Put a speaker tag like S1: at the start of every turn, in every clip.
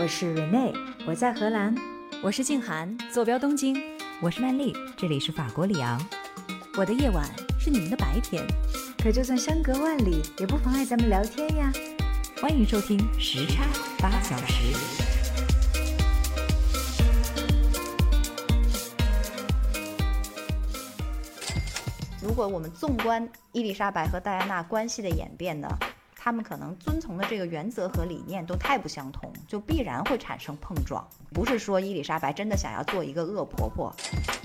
S1: 我是 Rene，我在荷兰；
S2: 我是静涵，坐标东京；
S3: 我是曼丽，这里是法国里昂。
S2: 我的夜晚是你们的白天，
S1: 可就算相隔万里，也不妨碍咱们聊天呀。
S3: 欢迎收听时差八小时。
S4: 如果我们纵观伊丽莎白和戴安娜关系的演变呢？他们可能遵从的这个原则和理念都太不相同，就必然会产生碰撞。不是说伊丽莎白真的想要做一个恶婆婆。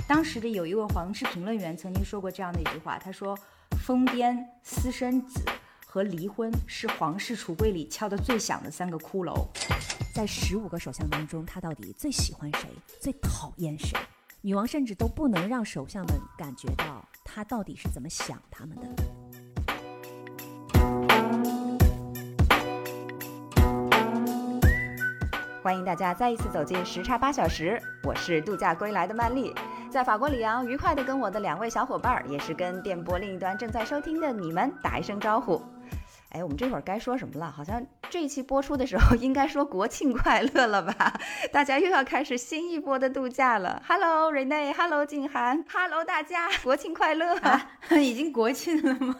S5: 当时的有一位皇室评论员曾经说过这样的一句话，他说：“疯癫、私生子和离婚是皇室橱柜里敲得最响的三个骷髅。”
S2: 在十五个首相当中，他到底最喜欢谁，最讨厌谁？女王甚至都不能让首相们感觉到她到底是怎么想他们的。
S4: 欢迎大家再一次走进时差八小时，我是度假归来的曼丽，在法国里昂愉快的跟我的两位小伙伴，也是跟电波另一端正在收听的你们打一声招呼。哎，我们这会儿该说什么了？好像这一期播出的时候应该说国庆快乐了吧？大家又要开始新一波的度假了。Hello Rene，Hello 静涵，Hello 大家，国庆快乐！
S5: 已经国庆了吗？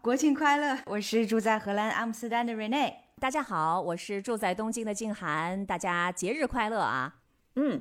S5: 国庆快乐！我是住在荷兰阿姆斯特丹的 Renee。
S2: 大家好，我是住在东京的静涵，大家节日快乐啊！
S4: 嗯，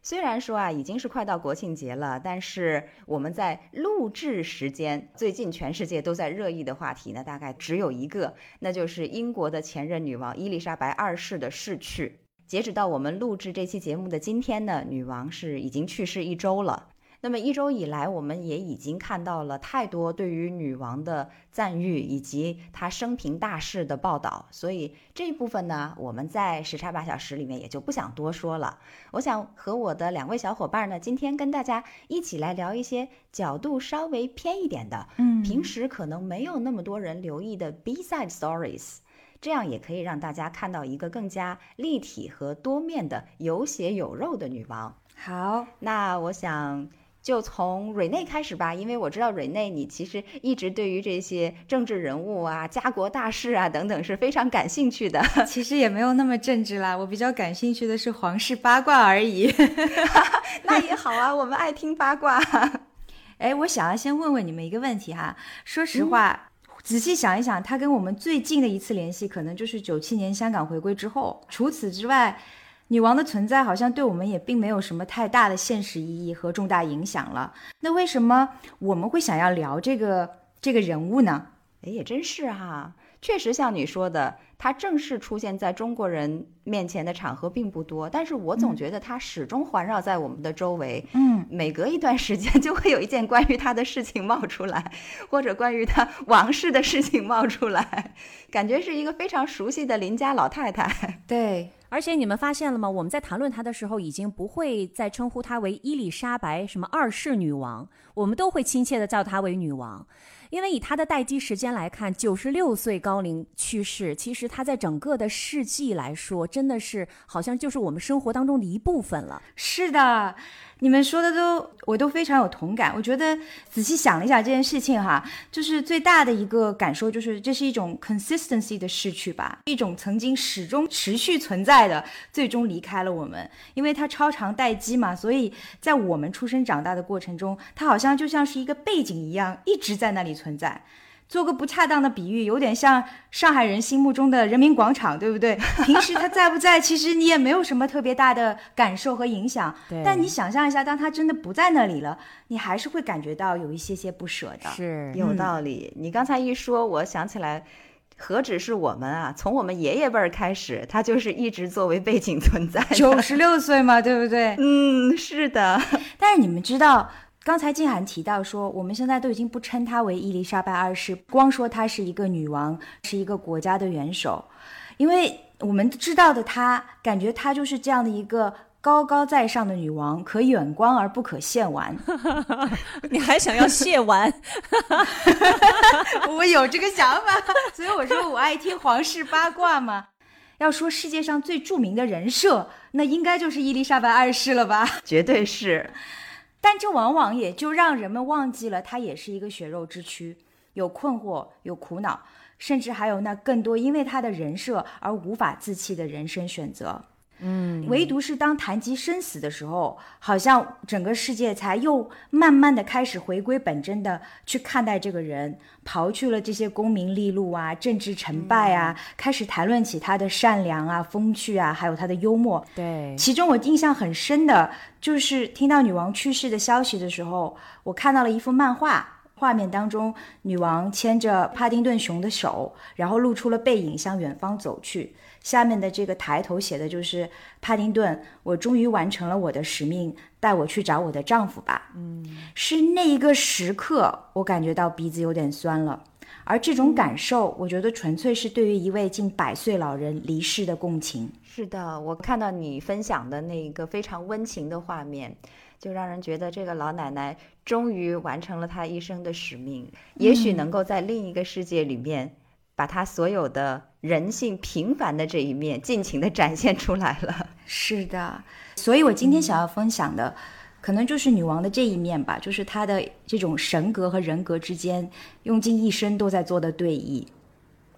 S4: 虽然说啊已经是快到国庆节了，但是我们在录制时间，最近全世界都在热议的话题呢，大概只有一个，那就是英国的前任女王伊丽莎白二世的逝去。截止到我们录制这期节目的今天呢，女王是已经去世一周了。那么一周以来，我们也已经看到了太多对于女王的赞誉以及她生平大事的报道，所以这一部分呢，我们在时差八小时里面也就不想多说了。我想和我的两位小伙伴呢，今天跟大家一起来聊一些角度稍微偏一点的，嗯，平时可能没有那么多人留意的 B side stories，这样也可以让大家看到一个更加立体和多面的有血有肉的女王。
S5: 好，
S4: 那我想。就从瑞内开始吧，因为我知道瑞内你其实一直对于这些政治人物啊、家国大事啊等等是非常感兴趣的。
S5: 其实也没有那么政治啦，我比较感兴趣的是皇室八卦而已。
S4: 那也好啊，我们爱听八卦。
S5: 哎，我想要先问问你们一个问题哈，说实话，仔细想一想，他跟我们最近的一次联系，可能就是九七年香港回归之后。除此之外。女王的存在好像对我们也并没有什么太大的现实意义和重大影响了。那为什么我们会想要聊这个这个人物呢？
S4: 哎，也真是哈，确实像你说的，她正式出现在中国人面前的场合并不多。但是我总觉得她始终环绕在我们的周围。嗯，每隔一段时间就会有一件关于她的事情冒出来，或者关于她 王室的事情冒出来，感觉是一个非常熟悉的邻家老太太。
S5: 对。
S2: 而且你们发现了吗？我们在谈论她的时候，已经不会再称呼她为伊丽莎白什么二世女王，我们都会亲切的叫她为女王。因为以她的待机时间来看，九十六岁高龄去世，其实她在整个的世纪来说，真的是好像就是我们生活当中的一部分了。
S5: 是的。你们说的都我都非常有同感。我觉得仔细想了一下这件事情哈，就是最大的一个感受就是这是一种 consistency 的逝去吧，一种曾经始终持续存在的，最终离开了我们。因为它超长待机嘛，所以在我们出生长大的过程中，她好像就像是一个背景一样，一直在那里存在。做个不恰当的比喻，有点像上海人心目中的人民广场，对不对？平时他在不在，其实你也没有什么特别大的感受和影响。但你想象一下，当他真的不在那里了，你还是会感觉到有一些些不舍的。
S2: 是
S4: 有道理。你刚才一说，我想起来，何止是我们啊？从我们爷爷辈儿开始，他就是一直作为背景存在。
S5: 九十六岁嘛，对不对？
S4: 嗯，是的。
S5: 但是你们知道？刚才静涵提到说，我们现在都已经不称她为伊丽莎白二世，光说她是一个女王，是一个国家的元首，因为我们知道的她，感觉她就是这样的一个高高在上的女王，可远观而不可亵玩。
S2: 你还想要亵玩？
S5: 我有这个想法，所以我说我爱听皇室八卦嘛。要说世界上最著名的人设，那应该就是伊丽莎白二世了吧？
S4: 绝对是。
S5: 但这往往也就让人们忘记了，他也是一个血肉之躯，有困惑，有苦恼，甚至还有那更多因为他的人设而无法自弃的人生选择。嗯，唯独是当谈及生死的时候，好像整个世界才又慢慢的开始回归本真的去看待这个人，刨去了这些功名利禄啊、政治成败啊，开始谈论起他的善良啊、风趣啊，还有他的幽默。
S2: 对，
S5: 其中我印象很深的就是听到女王去世的消息的时候，我看到了一幅漫画。画面当中，女王牵着帕丁顿熊的手，然后露出了背影，向远方走去。下面的这个抬头写的就是帕丁顿，我终于完成了我的使命，带我去找我的丈夫吧。嗯，是那一个时刻，我感觉到鼻子有点酸了。而这种感受，我觉得纯粹是对于一位近百岁老人离世的共情。
S4: 是的，我看到你分享的那个非常温情的画面。就让人觉得这个老奶奶终于完成了她一生的使命，也许能够在另一个世界里面，把她所有的人性平凡的这一面尽情的展现出来了。
S5: 是的，所以我今天想要分享的，可能就是女王的这一面吧，就是她的这种神格和人格之间用尽一生都在做的对弈。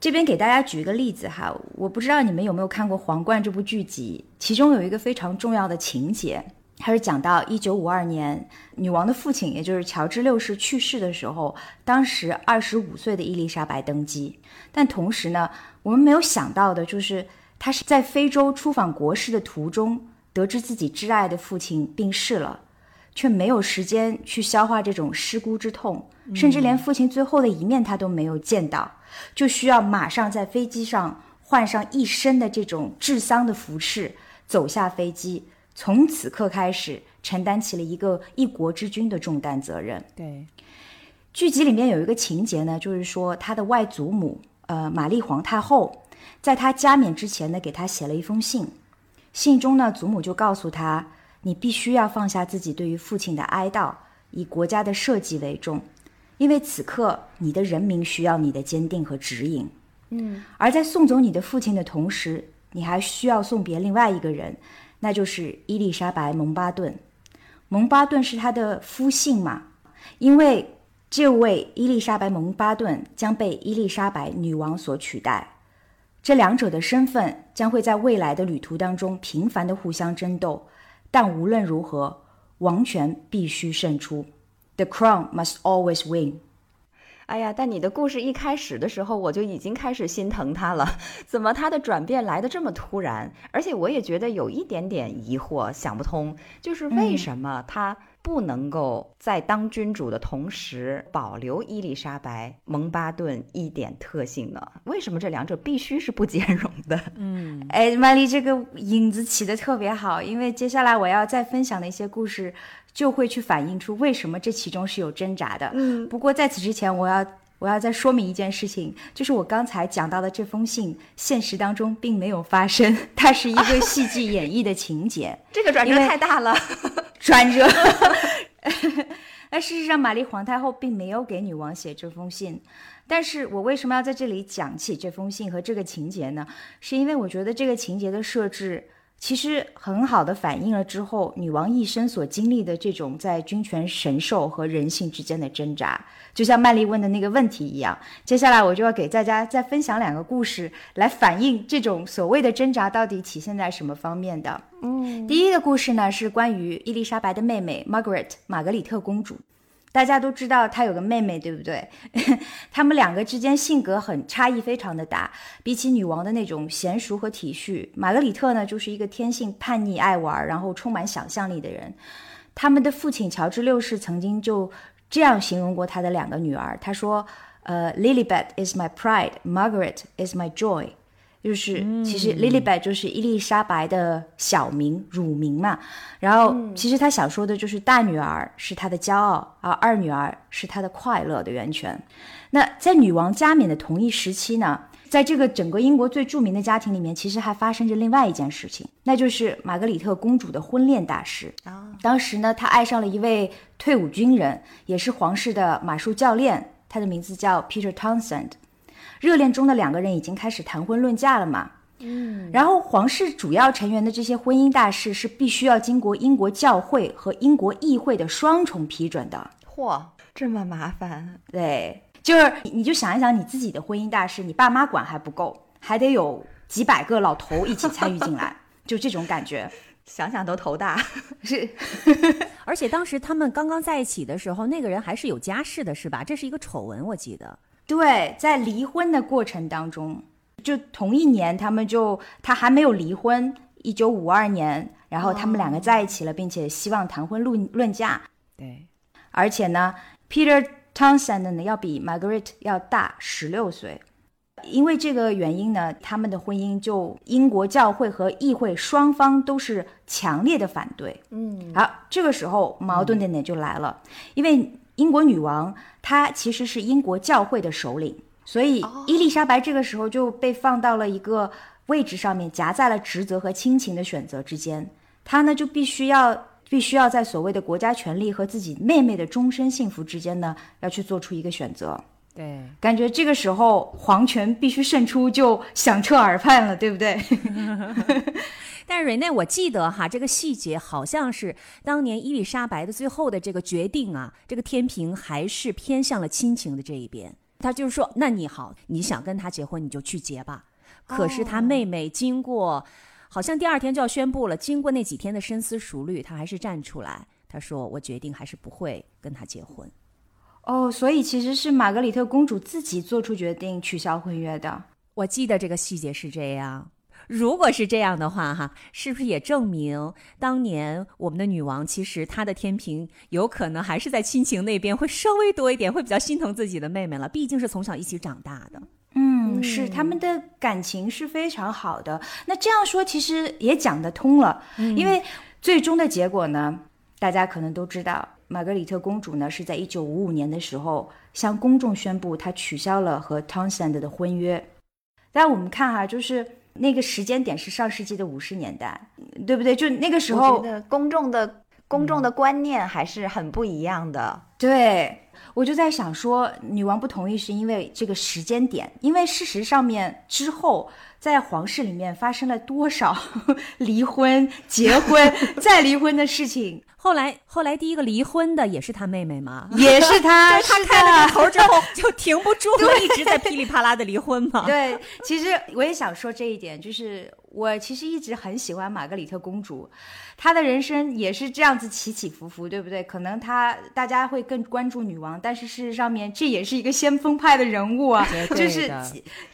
S5: 这边给大家举一个例子哈，我不知道你们有没有看过《皇冠》这部剧集，其中有一个非常重要的情节。它是讲到一九五二年，女王的父亲，也就是乔治六世去世的时候，当时二十五岁的伊丽莎白登基。但同时呢，我们没有想到的就是，他是在非洲出访国事的途中，得知自己挚爱的父亲病逝了，却没有时间去消化这种失孤之痛，甚至连父亲最后的一面他都没有见到，就需要马上在飞机上换上一身的这种治丧的服饰，走下飞机。从此刻开始，承担起了一个一国之君的重担责任。
S2: 对，
S5: 剧集里面有一个情节呢，就是说他的外祖母，呃，玛丽皇太后，在他加冕之前呢，给他写了一封信。信中呢，祖母就告诉他，你必须要放下自己对于父亲的哀悼，以国家的社稷为重，因为此刻你的人民需要你的坚定和指引。嗯，而在送走你的父亲的同时，你还需要送别另外一个人。那就是伊丽莎白·蒙巴顿，蒙巴顿是他的夫姓嘛？因为这位伊丽莎白·蒙巴顿将被伊丽莎白女王所取代，这两者的身份将会在未来的旅途当中频繁的互相争斗，但无论如何，王权必须胜出，The crown must always win。
S4: 哎呀，但你的故事一开始的时候，我就已经开始心疼他了。怎么他的转变来的这么突然？而且我也觉得有一点点疑惑，想不通，就是为什么他不能够在当君主的同时保留伊丽莎白·蒙巴顿一点特性呢？为什么这两者必须是不兼容的？
S5: 嗯，哎，曼丽这个影子起的特别好，因为接下来我要再分享的一些故事。就会去反映出为什么这其中是有挣扎的。嗯，不过在此之前，我要我要再说明一件事情，就是我刚才讲到的这封信，现实当中并没有发生，它是一个戏剧演绎的情节。
S4: 这个转折太大了，
S5: 转折。那事实上，玛丽皇太后并没有给女王写这封信，但是我为什么要在这里讲起这封信和这个情节呢？是因为我觉得这个情节的设置。其实很好的反映了之后女王一生所经历的这种在君权神授和人性之间的挣扎，就像曼丽问的那个问题一样。接下来我就要给大家再分享两个故事，来反映这种所谓的挣扎到底体现在什么方面的。嗯，第一个故事呢是关于伊丽莎白的妹妹 Margaret 玛格里特公主。大家都知道她有个妹妹，对不对？他们两个之间性格很差异非常的大。比起女王的那种娴熟和体恤，玛格丽特呢就是一个天性叛逆、爱玩，然后充满想象力的人。他们的父亲乔治六世曾经就这样形容过他的两个女儿，他说：“呃，Lilibet is my pride, Margaret is my joy。”就是其实 Lilibet 就是伊丽莎白的小名乳名嘛，然后其实她想说的就是大女儿是她的骄傲，而二女儿是她的快乐的源泉。那在女王加冕的同一时期呢，在这个整个英国最著名的家庭里面，其实还发生着另外一件事情，那就是玛格丽特公主的婚恋大事。当时呢，她爱上了一位退伍军人，也是皇室的马术教练，他的名字叫 Peter Townsend。热恋中的两个人已经开始谈婚论嫁了嘛？嗯，然后皇室主要成员的这些婚姻大事是必须要经过英国教会和英国议会的双重批准的。
S4: 嚯，这么麻烦？
S5: 对，就是你就想一想你自己的婚姻大事，你爸妈管还不够，还得有几百个老头一起参与进来。就这种感觉
S4: 想想都头大。
S5: 是。
S2: 而且当时他们刚刚在一起的时候，那个人还是有家室的，是吧？这是一个丑闻，我记得。
S5: 对，在离婚的过程当中，就同一年，他们就他还没有离婚，一九五二年，然后他们两个在一起了，并且希望谈婚论论嫁。
S2: 对，
S5: 而且呢，Peter Townsend 呢要比 Margaret 要大十六岁。因为这个原因呢，他们的婚姻就英国教会和议会双方都是强烈的反对。
S4: 嗯，
S5: 好，这个时候矛盾点点就来了，因为英国女王她其实是英国教会的首领，所以伊丽莎白这个时候就被放到了一个位置上面，夹在了职责和亲情的选择之间。她呢就必须要必须要在所谓的国家权力和自己妹妹的终身幸福之间呢，要去做出一个选择。
S2: 对，
S5: 感觉这个时候皇权必须胜出，就响彻耳畔了，对不对？
S2: 但是瑞内，我记得哈，这个细节好像是当年伊丽莎白的最后的这个决定啊，这个天平还是偏向了亲情的这一边。他就是说，那你好，你想跟他结婚，你就去结吧。可是他妹妹经过，好像第二天就要宣布了，经过那几天的深思熟虑，他还是站出来，他说：“我决定还是不会跟他结婚。”
S5: 哦，所以其实是玛格丽特公主自己做出决定取消婚约的。
S2: 我记得这个细节是这样。如果是这样的话，哈，是不是也证明当年我们的女王其实她的天平有可能还是在亲情那边会稍微多一点，会比较心疼自己的妹妹了？毕竟是从小一起长大的。
S5: 嗯，是他们的感情是非常好的。那这样说其实也讲得通了，因为最终的结果呢，大家可能都知道，玛格丽特公主呢是在一九五五年的时候向公众宣布她取消了和 Townsend 的婚约。但我们看哈，就是那个时间点是上世纪的五十年代，对不对？就那个时候，
S4: 公众的公众的观念还是很不一样的。
S5: 对，我就在想说，女王不同意是因为这个时间点，因为事实上面之后在皇室里面发生了多少 离婚、结婚 再离婚的事情，
S2: 后来，后来第一个离婚的也是她妹妹吗？
S5: 也是他，
S2: 她
S5: 是
S2: 开了个头之后就停不住了，一直在噼里啪啦的离婚嘛。
S5: 对，其实我也想说这一点，就是我其实一直很喜欢玛格丽特公主，她的人生也是这样子起起伏伏，对不对？可能她大家会更关注女王，但是事实上面这也是一个先锋派的人物啊，
S2: 绝
S5: 就是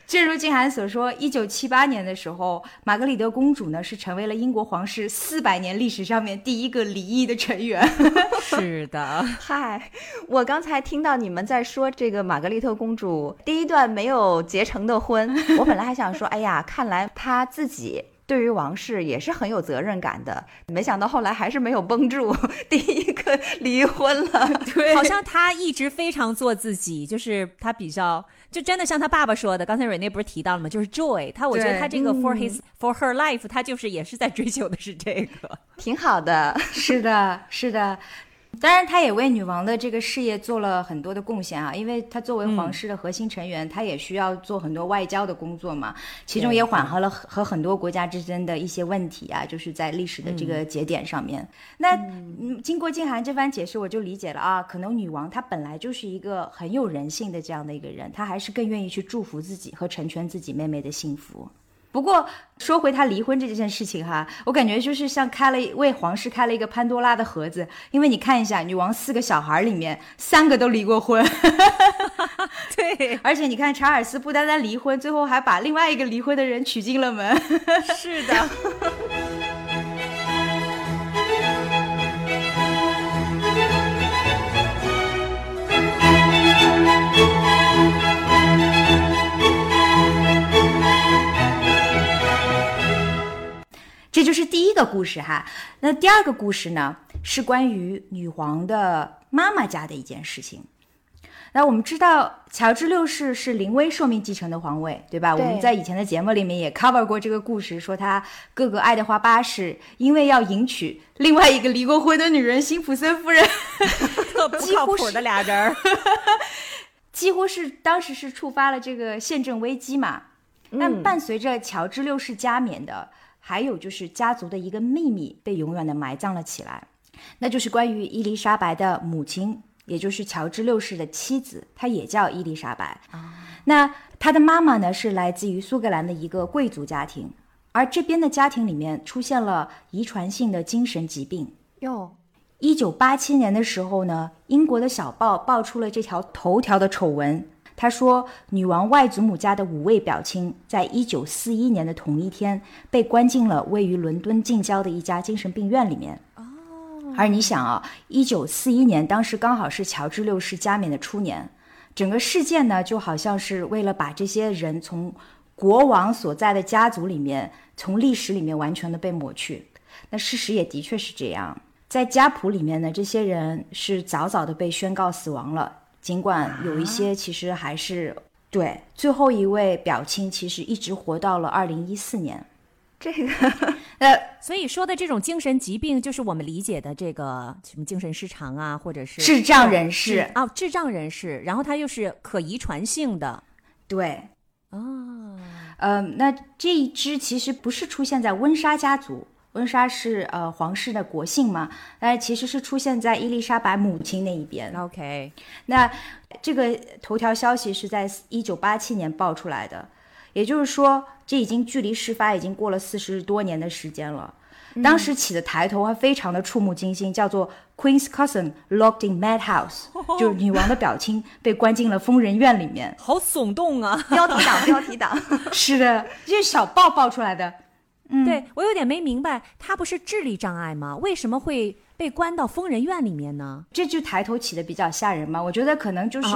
S5: 正如静涵所说，一九七八年的时候，玛格丽特公主呢是成为了英国皇室四百年历史上面第一个离异的成员。
S2: 是的，
S4: 嗨，我刚才听到你们在说这个玛格丽特公主第一段没有结成的婚，我本来还想说，哎呀，看来她自己对于王室也是很有责任感的，没想到后来还是没有绷住，第一个离婚了。
S5: 对
S2: 好像他一直非常做自己，就是他比较，就真的像他爸爸说的，刚才蕊内不是提到了吗？就是 joy，他我觉得他这个 for his、for her life，他就是也是在追求的是这个。
S4: 挺好的，
S5: 是的，是的。当然，她也为女王的这个事业做了很多的贡献啊，因为她作为皇室的核心成员，她也需要做很多外交的工作嘛，其中也缓和了和很多国家之间的一些问题啊，就是在历史的这个节点上面。那嗯，经过静涵这番解释，我就理解了啊，可能女王她本来就是一个很有人性的这样的一个人，她还是更愿意去祝福自己和成全自己妹妹的幸福。不过说回他离婚这件事情哈，我感觉就是像开了为皇室开了一个潘多拉的盒子，因为你看一下，女王四个小孩里面三个都离过婚，
S2: 对，
S5: 而且你看查尔斯不单单离婚，最后还把另外一个离婚的人娶进了门。
S2: 是的。
S5: 个故事哈。那第二个故事呢，是关于女皇的妈妈家的一件事情。那我们知道，乔治六世是临危受命继承的皇位，对吧？
S4: 对
S5: 我们在以前的节目里面也 cover 过这个故事，说他哥哥爱德华八世因为要迎娶另外一个离过婚的女人辛普森夫人，
S2: 特不靠谱的俩人儿，
S5: 几乎是当时是触发了这个宪政危机嘛。但伴随着乔治六世加冕的，还有就是家族的一个秘密被永远的埋葬了起来，那就是关于伊丽莎白的母亲，也就是乔治六世的妻子，她也叫伊丽莎白。啊那她的妈妈呢是来自于苏格兰的一个贵族家庭，而这边的家庭里面出现了遗传性的精神疾病。
S2: 哟，
S5: 一九八七年的时候呢，英国的小报爆出了这条头条的丑闻。他说，女王外祖母家的五位表亲，在一九四一年的同一天被关进了位于伦敦近郊的一家精神病院里面。哦，而你想啊，一九四一年当时刚好是乔治六世加冕的初年，整个事件呢，就好像是为了把这些人从国王所在的家族里面，从历史里面完全的被抹去。那事实也的确是这样，在家谱里面呢，这些人是早早的被宣告死亡了。尽管有一些其实还是对最后一位表亲，其实一直活到了二零一四年。
S4: 这个
S5: 呃，
S2: 所以说的这种精神疾病，就是我们理解的这个什么精神失常啊，或者是
S5: 智障人士。
S2: 啊，智障人士，然后他又是可遗传性的，
S5: 对，
S2: 哦，
S5: 呃，那这一支其实不是出现在温莎家族。温莎是呃皇室的国姓嘛，但其实是出现在伊丽莎白母亲那一边。
S2: OK，
S5: 那这个头条消息是在一九八七年爆出来的，也就是说，这已经距离事发已经过了四十多年的时间了。当时起的抬头还非常的触目惊心，叫做 Queen's cousin locked in madhouse，就是女王的表亲被关进了疯人院里面。
S2: 好耸动啊！
S4: 标题党，标题党。
S5: 是的，这是小报爆出来的。
S2: 对我有点没明白，他不是智力障碍吗？为什么会被关到疯人院里面呢？
S5: 这句抬头起的比较吓人嘛，我觉得可能就是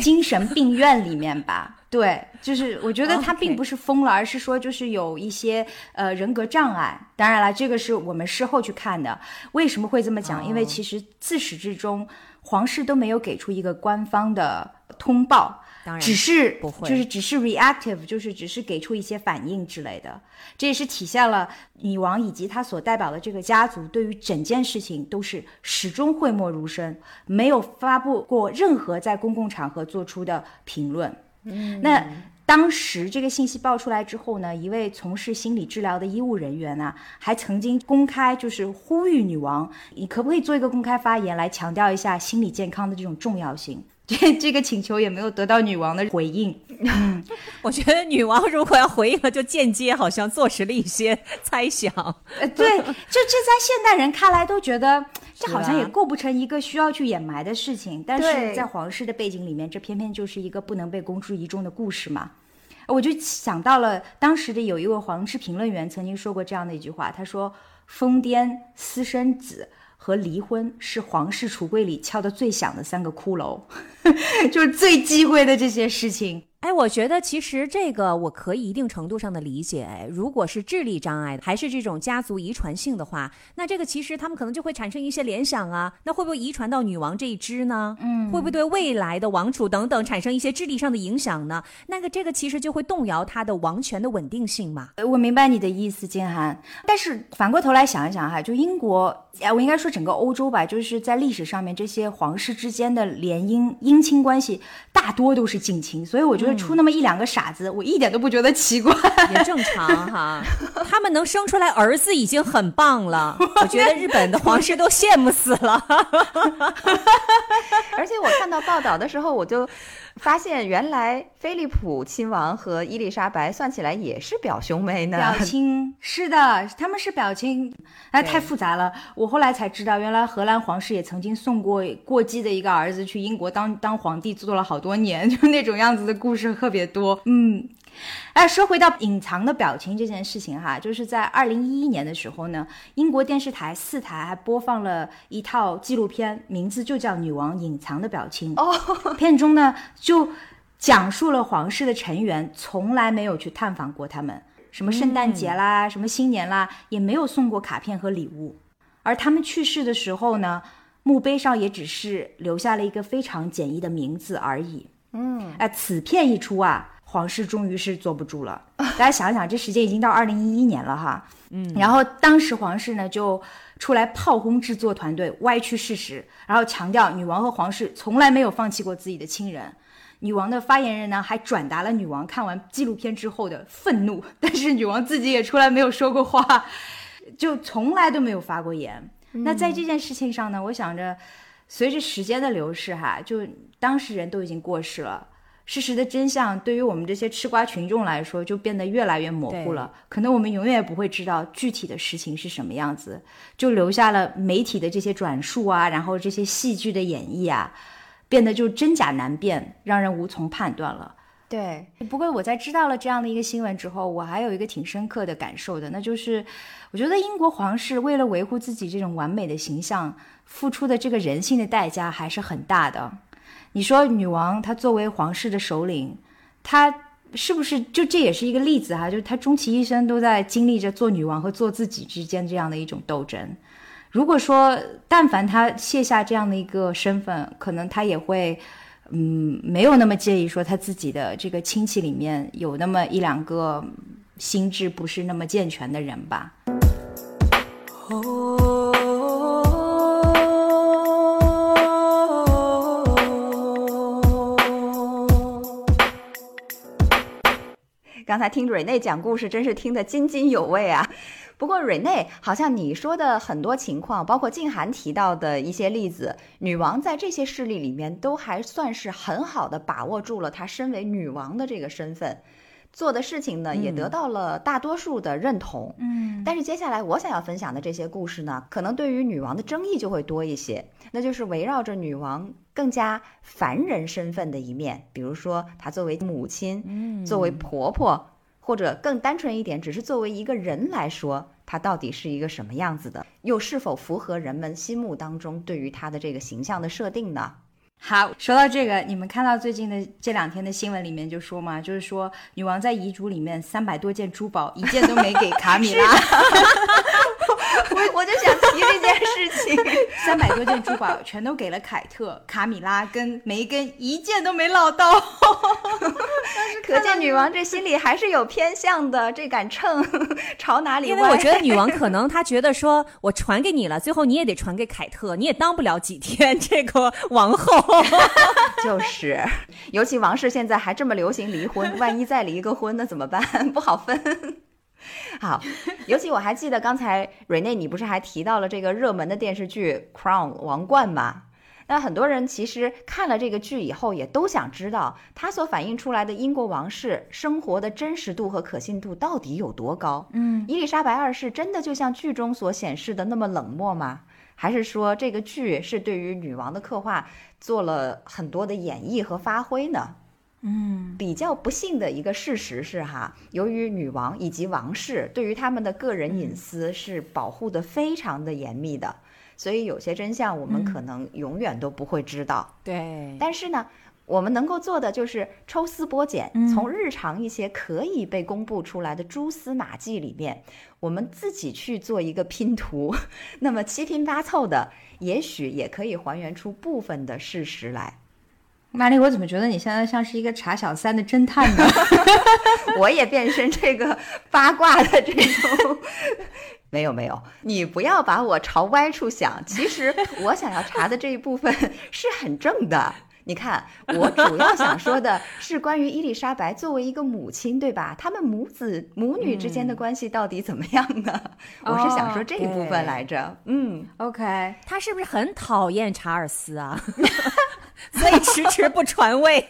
S5: 精神病院里面吧。对，就是我觉得他并不是疯了，而是说就是有一些呃人格障碍。当然了，这个是我们事后去看的。为什么会这么讲？因为其实自始至终，皇室都没有给出一个官方的通报。
S2: 当然
S5: 只是
S2: 不会
S5: 就是只是 reactive，就是只是给出一些反应之类的。这也是体现了女王以及她所代表的这个家族对于整件事情都是始终讳莫如深，没有发布过任何在公共场合做出的评论。嗯，那。当时这个信息爆出来之后呢，一位从事心理治疗的医务人员呢，还曾经公开就是呼吁女王，你可不可以做一个公开发言来强调一下心理健康的这种重要性？这这个请求也没有得到女王的回应。
S2: 我觉得女王如果要回应了，就间接好像坐实了一些猜想。
S5: 呃，对，就这在现代人看来都觉得这好像也
S2: 啊
S5: 构不成一个需要去掩埋的事情，但是在皇室的背景里面，这偏偏就是一个不能被公诸于众的故事嘛。我就想到了当时的有一位皇室评论员曾经说过这样的一句话，他说：“疯癫、私生子和离婚是皇室橱柜里敲得最响的三个骷髅，就是最忌讳的这些事情。”
S2: 哎，我觉得其实这个我可以一定程度上的理解。哎，如果是智力障碍，还是这种家族遗传性的话，那这个其实他们可能就会产生一些联想啊。那会不会遗传到女王这一支呢？嗯，会不会对未来的王储等等产生一些智力上的影响呢？那个这个其实就会动摇他的王权的稳定性嘛。
S5: 呃我明白你的意思，金涵。但是反过头来想一想哈，就英国，哎，我应该说整个欧洲吧，就是在历史上面，这些皇室之间的联姻姻亲关系大多都是近亲，所以我觉得出那么一两个傻子，我一点都不觉得奇怪。
S2: 也正常哈，他们能生出来儿子已经很棒了。我觉得日本的皇室都羡慕死了。
S4: 而且我看到报道的时候，我就发现原来菲利普亲王和伊丽莎白算起来也是表兄妹呢。
S5: 表亲是的，他们是表亲，哎，太复杂了。我后来才知道，原来荷兰皇室也曾经送过过继的一个儿子去英国当当皇帝，做了好多年，就那种样子的故事特别多。嗯，哎，说回到隐藏的表情这件事情哈，就是在二零一一年的时候呢，英国电视台四台还播放了一套纪录片，名字就叫《女王隐藏的表情》。哦，片中呢就讲述了皇室的成员从来没有去探访过他们，什么圣诞节啦，什么新年啦，也没有送过卡片和礼物。而他们去世的时候呢，墓碑上也只是留下了一个非常简易的名字而已。嗯，哎，此片一出啊，皇室终于是坐不住了。大家想想，这时间已经到二零一一年了哈。嗯，然后当时皇室呢就出来炮轰制作团队，歪曲事实，然后强调女王和皇室从来没有放弃过自己的亲人。女王的发言人呢还转达了女王看完纪录片之后的愤怒，但是女王自己也出来没有说过话，就从来都没有发过言。那在这件事情上呢，我想着，随着时间的流逝，哈，就当事人都已经过世了，事实的真相对于我们这些吃瓜群众来说，就变得越来越模糊了。可能我们永远也不会知道具体的事情是什么样子，就留下了媒体的这些转述啊，然后这些戏剧的演绎啊，变得就真假难辨，让人无从判断了。
S4: 对，
S5: 不过我在知道了这样的一个新闻之后，我还有一个挺深刻的感受的，那就是我觉得英国皇室为了维护自己这种完美的形象，付出的这个人性的代价还是很大的。你说女王她作为皇室的首领，她是不是就这也是一个例子哈？就是她终其一生都在经历着做女王和做自己之间这样的一种斗争。如果说但凡她卸下这样的一个身份，可能她也会嗯没有那么介意说她自己的这个亲戚里面有那么一两个心智不是那么健全的人吧。
S4: 刚才听瑞内讲故事，真是听得津津有味啊。不过瑞内，好像你说的很多情况，包括静涵提到的一些例子，女王在这些事例里面都还算是很好的把握住了她身为女王的这个身份。做的事情呢，也得到了大多数的认同。
S5: 嗯，
S4: 但是接下来我想要分享的这些故事呢，可能对于女王的争议就会多一些。那就是围绕着女王更加凡人身份的一面，比如说她作为母亲，作为婆婆，或者更单纯一点，只是作为一个人来说，她到底是一个什么样子的，又是否符合人们心目当中对于她的这个形象的设定呢？
S5: 好，说到这个，你们看到最近的这两天的新闻里面就说嘛，就是说女王在遗嘱里面三百多件珠宝，一件都没给卡米拉。
S4: 我 我就想提这件事情，
S5: 三百多件珠宝全都给了凯特、卡米拉跟梅根，一件都没落到。
S4: 可见女王这心里还是有偏向的，这杆秤朝哪里
S2: 因为我觉得女王可能她觉得说，我传给你了，最后你也得传给凯特，你也当不了几天这个王后。
S4: 就是，尤其王室现在还这么流行离婚，万一再离个婚，那怎么办？不好分。好，尤其我还记得刚才瑞内，你不是还提到了这个热门的电视剧《Crown》王冠吗？那很多人其实看了这个剧以后，也都想知道它所反映出来的英国王室生活的真实度和可信度到底有多高。
S5: 嗯，
S4: 伊丽莎白二世真的就像剧中所显示的那么冷漠吗？还是说这个剧是对于女王的刻画做了很多的演绎和发挥呢？
S5: 嗯，
S4: 比较不幸的一个事实是哈，由于女王以及王室对于他们的个人隐私是保护的非常的严密的，所以有些真相我们可能永远都不会知道。
S2: 对，
S4: 但是呢，我们能够做的就是抽丝剥茧，从日常一些可以被公布出来的蛛丝马迹里面，我们自己去做一个拼图，那么七拼八凑的，也许也可以还原出部分的事实来。
S5: 玛丽，我怎么觉得你现在像是一个查小三的侦探呢？
S4: 我也变身这个八卦的这种，没有没有，你不要把我朝歪处想。其实我想要查的这一部分是很正的。你看，我主要想说的是关于伊丽莎白作为一个母亲，对吧？他们母子母女之间的关系到底怎么样呢？我是想说这一部分来着。嗯
S5: ，OK，
S2: 他是不是很讨厌查尔斯啊？所以迟迟不传位，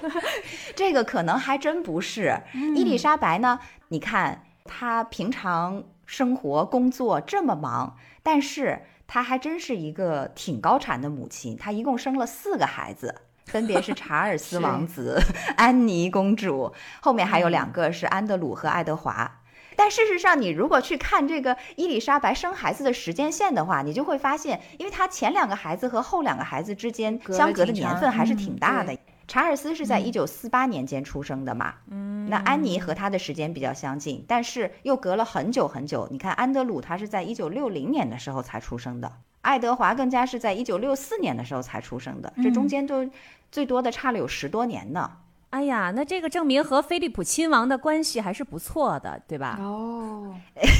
S4: 这个可能还真不是。伊丽莎白呢？你看她平常生活工作这么忙，但是她还真是一个挺高产的母亲。她一共生了四个孩子，分别是查尔斯王子、安妮公主，后面还有两个是安德鲁和爱德华。但事实上，你如果去看这个伊丽莎白生孩子的时间线的话，你就会发现，因为她前两个孩子和后两个孩子之间相隔的年份还是挺大的。查尔斯是在一九四八年间出生的嘛，嗯，那安妮和他的时间比较相近，但是又隔了很久很久。你看安德鲁他是在一九六零年的时候才出生的，爱德华更加是在一九六四年的时候才出生的，这中间都最多的差了有十多年呢。
S2: 哎呀，那这个证明和菲利普亲王的关系还是不错的，对吧？
S5: 哦，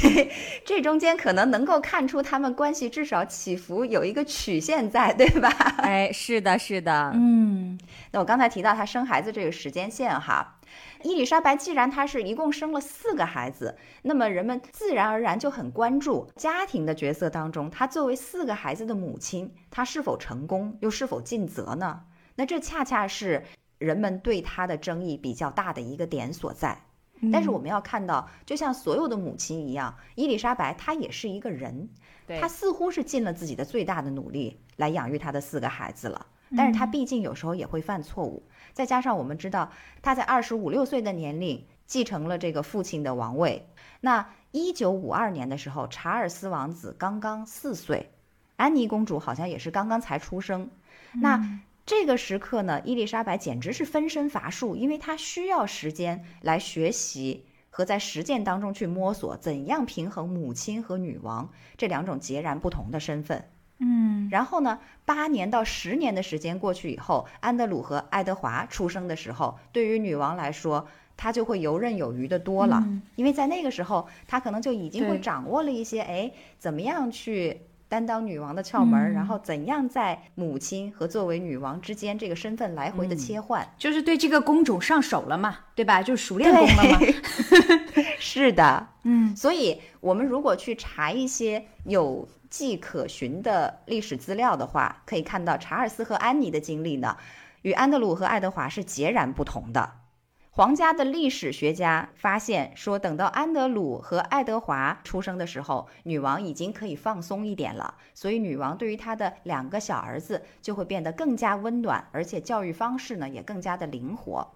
S4: 这中间可能能够看出他们关系至少起伏有一个曲线在，对吧？
S2: 哎，是的，是的，
S5: 嗯。
S4: 那我刚才提到她生孩子这个时间线哈，伊丽莎白既然她是一共生了四个孩子，那么人们自然而然就很关注家庭的角色当中，她作为四个孩子的母亲，她是否成功又是否尽责呢？那这恰恰是。人们对他的争议比较大的一个点所在。但是我们要看到，就像所有的母亲一样，伊丽莎白她也是一个人，她似乎是尽了自己的最大的努力来养育她的四个孩子了。但是她毕竟有时候也会犯错误，再加上我们知道她在二十五六岁的年龄继承了这个父亲的王位。那一九五二年的时候，查尔斯王子刚刚四岁，安妮公主好像也是刚刚才出生。那这个时刻呢，伊丽莎白简直是分身乏术，因为她需要时间来学习和在实践当中去摸索怎样平衡母亲和女王这两种截然不同的身份。
S5: 嗯，
S4: 然后呢，八年到十年的时间过去以后，安德鲁和爱德华出生的时候，对于女王来说，她就会游刃有余的多了，因为在那个时候，她可能就已经会掌握了一些，哎，怎么样去。担当女王的窍门，然后怎样在母亲和作为女王之间这个身份来回的切换，
S5: 就是对这个公主上手了嘛，对吧？就熟练工了嘛。
S4: 是的，
S5: 嗯，
S4: 所以我们如果去查一些有迹可循的历史资料的话，可以看到查尔斯和安妮的经历呢，与安德鲁和爱德华是截然不同的。皇家的历史学家发现说，等到安德鲁和爱德华出生的时候，女王已经可以放松一点了。所以，女王对于她的两个小儿子就会变得更加温暖，而且教育方式呢也更加的灵活。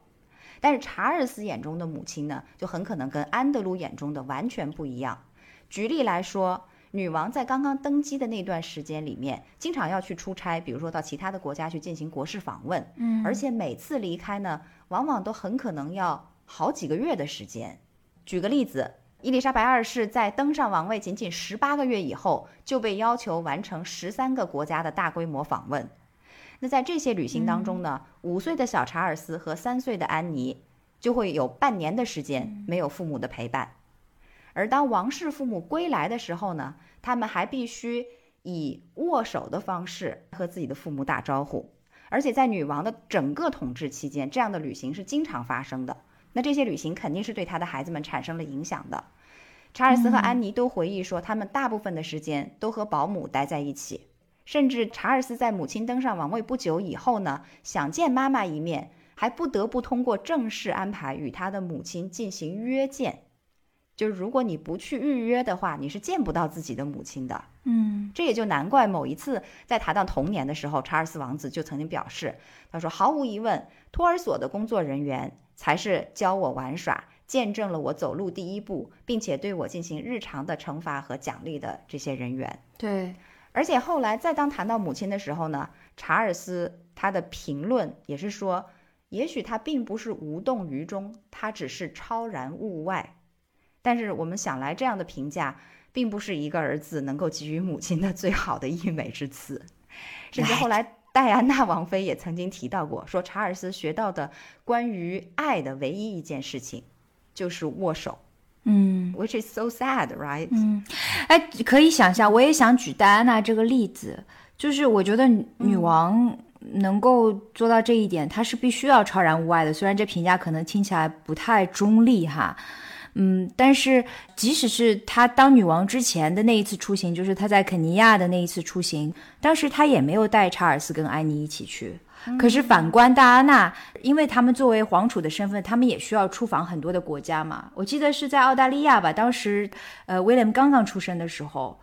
S4: 但是，查尔斯眼中的母亲呢，就很可能跟安德鲁眼中的完全不一样。举例来说，女王在刚刚登基的那段时间里面，经常要去出差，比如说到其他的国家去进行国事访问，
S5: 嗯，
S4: 而且每次离开呢。往往都很可能要好几个月的时间。举个例子，伊丽莎白二世在登上王位仅仅十八个月以后，就被要求完成十三个国家的大规模访问。那在这些旅行当中呢，五岁的小查尔斯和三岁的安妮就会有半年的时间没有父母的陪伴。而当王室父母归来的时候呢，他们还必须以握手的方式和自己的父母打招呼。而且在女王的整个统治期间，这样的旅行是经常发生的。那这些旅行肯定是对他的孩子们产生了影响的。查尔斯和安妮都回忆说，他们大部分的时间都和保姆待在一起。甚至查尔斯在母亲登上王位不久以后呢，想见妈妈一面，还不得不通过正式安排与他的母亲进行约见。就是如果你不去预约的话，你是见不到自己的母亲的。
S5: 嗯，
S4: 这也就难怪某一次在谈到童年的时候，查尔斯王子就曾经表示，他说：“毫无疑问，托儿所的工作人员才是教我玩耍、见证了我走路第一步，并且对我进行日常的惩罚和奖励的这些人员。”
S5: 对，
S4: 而且后来再当谈到母亲的时候呢，查尔斯他的评论也是说，也许他并不是无动于衷，他只是超然物外。但是我们想来，这样的评价并不是一个儿子能够给予母亲的最好的溢美之词。甚至后来，戴安娜王妃也曾经提到过，说查尔斯学到的关于爱的唯一一件事情，就是握手。
S5: 嗯
S4: ，which is so sad, right？
S5: 嗯，哎，可以想象，我也想举戴安娜这个例子，就是我觉得女王能够做到这一点，她是必须要超然物外的。虽然这评价可能听起来不太中立哈。嗯，但是即使是她当女王之前的那一次出行，就是她在肯尼亚的那一次出行，当时她也没有带查尔斯跟安妮一起去。可是反观戴安娜，因为他们作为皇储的身份，他们也需要出访很多的国家嘛。我记得是在澳大利亚吧，当时呃威廉刚刚出生的时候，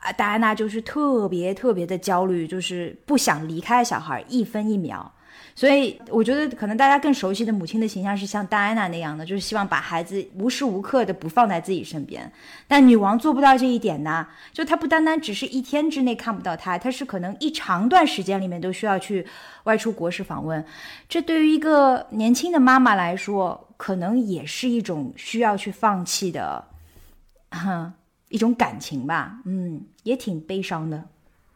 S5: 啊，戴安娜就是特别特别的焦虑，就是不想离开小孩一分一秒。所以我觉得，可能大家更熟悉的母亲的形象是像戴安娜那样的，就是希望把孩子无时无刻的不放在自己身边。但女王做不到这一点呢，就她不单单只是一天之内看不到他，她是可能一长段时间里面都需要去外出国事访问。这对于一个年轻的妈妈来说，可能也是一种需要去放弃的，哈，一种感情吧。嗯，也挺悲伤的。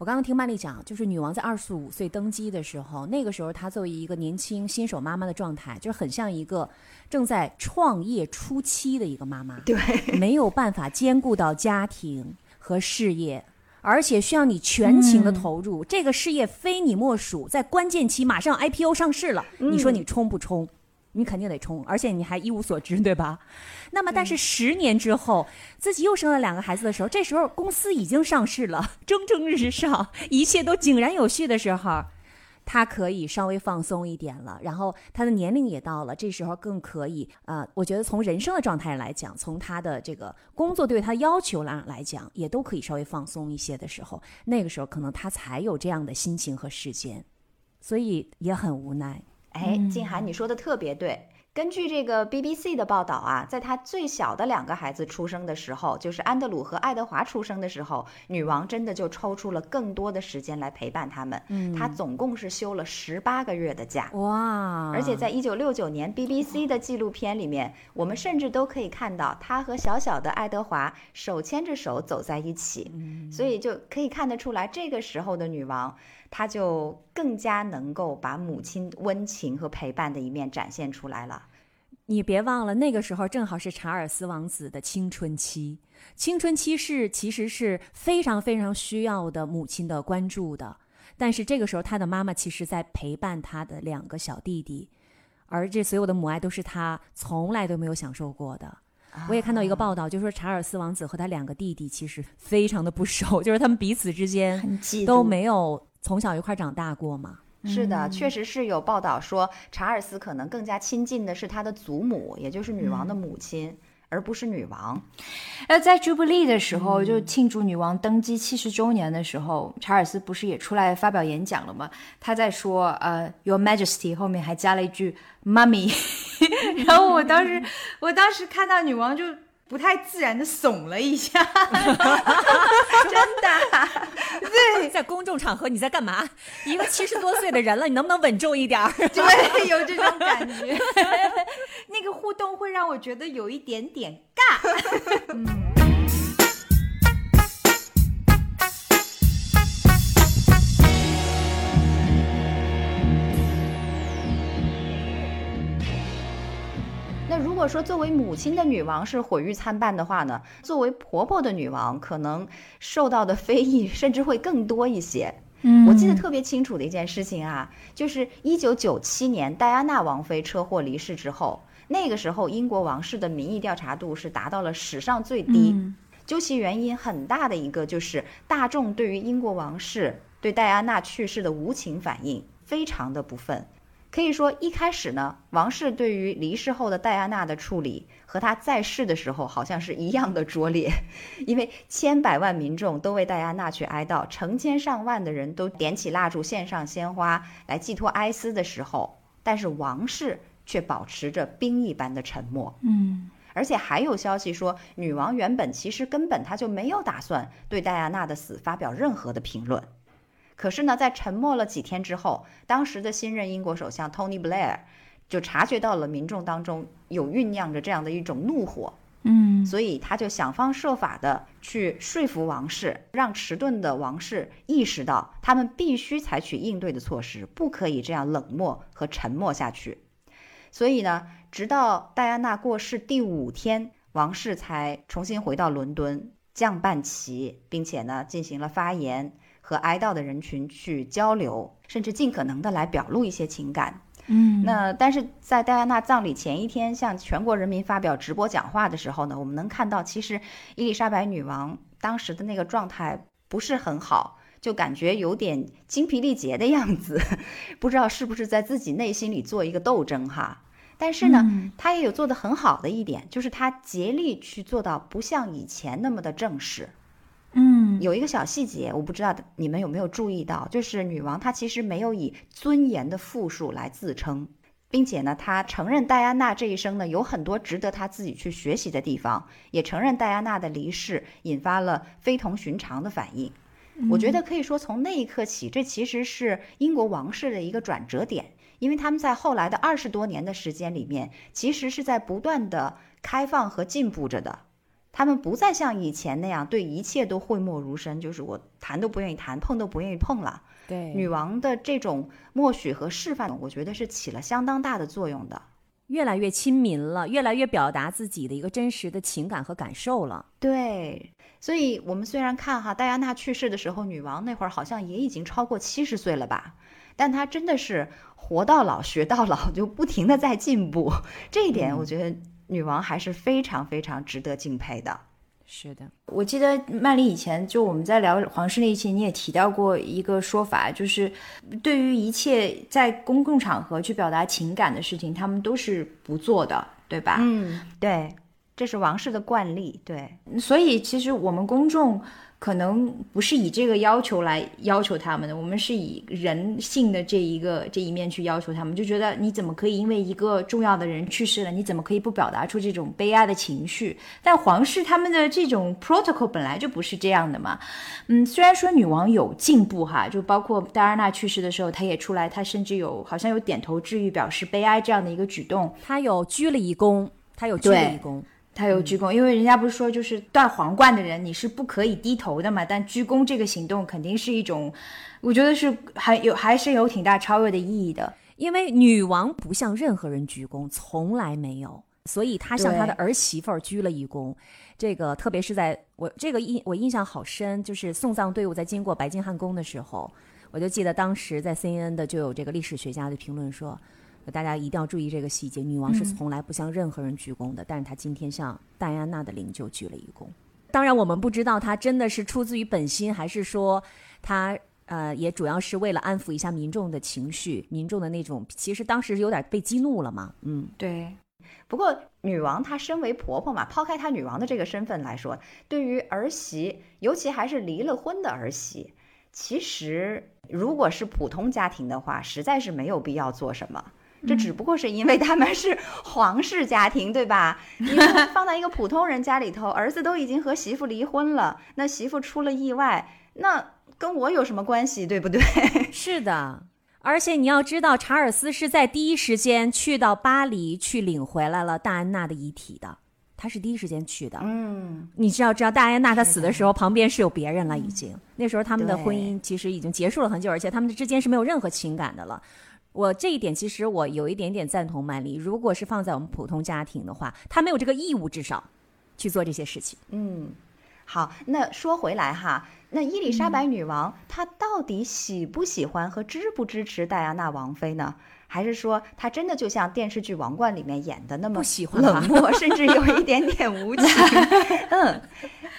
S2: 我刚刚听曼丽讲，就是女王在二十五岁登基的时候，那个时候她作为一个年轻新手妈妈的状态，就是很像一个正在创业初期的一个妈妈，
S4: 对，
S2: 没有办法兼顾到家庭和事业，而且需要你全情的投入，这个事业非你莫属，在关键期马上 IPO 上市了，你说你冲不冲？你肯定得冲，而且你还一无所知，对吧？那么，但是十年之后，自己又生了两个孩子的时候，这时候公司已经上市了，蒸蒸日上，一切都井然有序的时候，他可以稍微放松一点了，然后他的年龄也到了，这时候更可以啊、我觉得从人生的状态来讲，从他的这个工作对他要求来来讲，也都可以稍微放松一些的时候，那个时候可能他才有这样的心情和时间，所以也很无奈。
S4: 哎，静涵，你说的特别对。根据这个 BBC 的报道啊，在她最小的两个孩子出生的时候，就是安德鲁和爱德华出生的时候，女王真的就抽出了更多的时间来陪伴他们。嗯，她总共是休了十八个月的假。
S2: 哇！
S4: 而且在一九六九年 BBC 的纪录片里面，我们甚至都可以看到她和小小的爱德华手牵着手走在一起，所以就可以看得出来，这个时候的女王，她就更加能够把母亲温情和陪伴的一面展现出来了。
S2: 你别忘了，那个时候正好是查尔斯王子的青春期。青春期是其实是非常非常需要的母亲的关注的，但是这个时候他的妈妈其实在陪伴他的两个小弟弟，而这所有的母爱都是他从来都没有享受过的。我也看到一个报道，就说查尔斯王子和他两个弟弟其实非常的不熟，就是他们彼此之间都没有从小一块长大过吗。
S4: 是的，确实是有报道说，查尔斯可能更加亲近的是他的祖母，也就是女王的母亲，而不是女王。
S5: 呃，在 Jubilee 的时候，就庆祝女王登基七十周年的时候，查尔斯不是也出来发表演讲了吗？他在说呃 Your Majesty 后面还加了一句 Mummy，然后我当时我当时看到女王就不太自然的耸了一下，真的。
S2: 对在公众场合你在干嘛？一个七十多岁的人了，你能不能稳重一点儿？
S5: 对，有这种感觉，那个互动会让我觉得有一点点尬。
S4: 那 果说作为母亲的女王是毁誉参半的话呢，作为婆婆的女王可能受到的非议甚至会更多一些。
S5: 嗯
S4: 我记得特别清楚的一件事情啊，就是一九九七年戴安娜王妃车祸离世之后，那个时候英国王室的民意调查度是达到了史上最低。
S5: 嗯
S4: 究其原因，很大的一个就是大众对于英国王室对戴安娜去世的无情反应非常的不忿。可以说，一开始呢，王室对于离世后的戴安娜的处理和她在世的时候好像是一样的拙劣，因为千百万民众都为戴安娜去哀悼，成千上万的人都点起蜡烛、献上鲜花来寄托哀思的时候，但是王室却保持着冰一般的沉默。
S5: 嗯
S4: 而且还有消息说，女王原本其实根本她就没有打算对戴安娜的死发表任何的评论。可是呢，在沉默了几天之后，当时的新任英国首相 Tony Blair 就察觉到了民众当中有酝酿着这样的一种怒火，
S5: 嗯
S4: 所以他就想方设法的去说服王室，让迟钝的王室意识到他们必须采取应对的措施，不可以这样冷漠和沉默下去。所以呢，直到戴安娜过世第五天，王室才重新回到伦敦降半旗，并且呢进行了发言，和哀悼的人群去交流，甚至尽可能的来表露一些情感。
S5: 嗯
S4: 那但是在戴安娜葬礼前一天向全国人民发表直播讲话的时候呢，我们能看到，其实伊丽莎白女王当时的那个状态不是很好，就感觉有点精疲力竭的样子，不知道是不是在自己内心里做一个斗争哈。但是呢，
S5: 嗯
S4: 她也有做得很好的一点，就是她竭力去做到不像以前那么的正式。
S5: 嗯
S4: 有一个小细节，我不知道你们有没有注意到，就是女王她其实没有以尊严的复数来自称，并且呢，她承认戴安娜这一生呢有很多值得她自己去学习的地方，也承认戴安娜的离世引发了非同寻常的反应。我觉得可以说，从那一刻起，这其实是英国王室的一个转折点，因为他们在后来的二十多年的时间里面，其实是在不断的开放和进步着的。他们不再像以前那样对一切都讳莫如深，就是我谈都不愿意谈，碰都不愿意碰了。
S2: 对
S4: 女王的这种默许和示范，我觉得是起了相当大的作用的。
S2: 越来越亲民了，越来越表达自己的一个真实的情感和感受了。
S4: 对，所以我们虽然看哈，戴安娜去世的时候，女王那会儿好像也已经超过七十岁了吧，但她真的是活到老学到老，就不停的在进步。这一点，我觉得女王还是非常非常值得敬佩的。
S2: 是的，
S5: 我记得曼丽以前就我们在聊皇室那一期，你也提到过一个说法，就是对于一切在公共场合去表达情感的事情，他们都是不做的，对吧？
S4: 嗯，对，这是王室的惯例。对，
S5: 所以其实我们公众。可能不是以这个要求来要求他们的，我们是以人性的这一个这一面去要求他们，就觉得你怎么可以因为一个重要的人去世了，你怎么可以不表达出这种悲哀的情绪？但皇室他们的这种 protocol 本来就不是这样的嘛。嗯，虽然说女王有进步哈，就包括戴安娜去世的时候，她也出来，她甚至有好像有点头致意，表示悲哀这样的一个举动，
S2: 她有鞠了一躬，她有鞠了一躬。
S5: 他有鞠躬，因为人家不是说就是戴皇冠的人你是不可以低头的嘛？但鞠躬这个行动肯定是一种，我觉得是还有还是有挺大超越的意义的。
S2: 因为女王不向任何人鞠躬，从来没有，所以她向她的儿媳妇儿鞠了一躬。这个特别是在我这个印我印象好深，就是送葬队伍在经过白金汉宫的时候，我就记得当时在 CNN 的就有这个历史学家的评论说。大家一定要注意这个细节，女王是从来不向任何人鞠躬的，但是她今天向戴安娜的灵柩鞠了一躬。当然，我们不知道她真的是出自于本心，还是说她呃也主要是为了安抚一下民众的情绪，民众的那种其实当时有点被激怒了嘛。嗯，
S5: 对。
S4: 不过女王她身为婆婆嘛，抛开她女王的这个身份来说，对于儿媳，尤其还是离了婚的儿媳，其实如果是普通家庭的话，实在是没有必要做什么。这只不过是因为他们是皇室家庭，对吧？你 放在一个普通人家里头，儿子都已经和媳妇离婚了，那媳妇出了意外，那跟我有什么关系，对不对？
S2: 是的，而且你要知道，查尔斯是在第一时间去到巴黎去领回来了戴安娜的遗体的，他是第一时间去的。
S4: 嗯，
S2: 你知道，知道戴安娜她死的时候，旁边是有别人了，已经那时候他们的婚姻其实已经结束了很久，而且他们之间是没有任何情感的了。我这一点其实我有一点点赞同曼丽。如果是放在我们普通家庭的话，她没有这个义务，至少去做这些事情。
S4: 嗯，好，那说回来哈，那伊丽莎白女王她到底喜不喜欢和支不支持戴安娜王妃呢？还是说她真的就像电视剧《王冠》里面演的那么冷漠，甚至有一点点无情？嗯，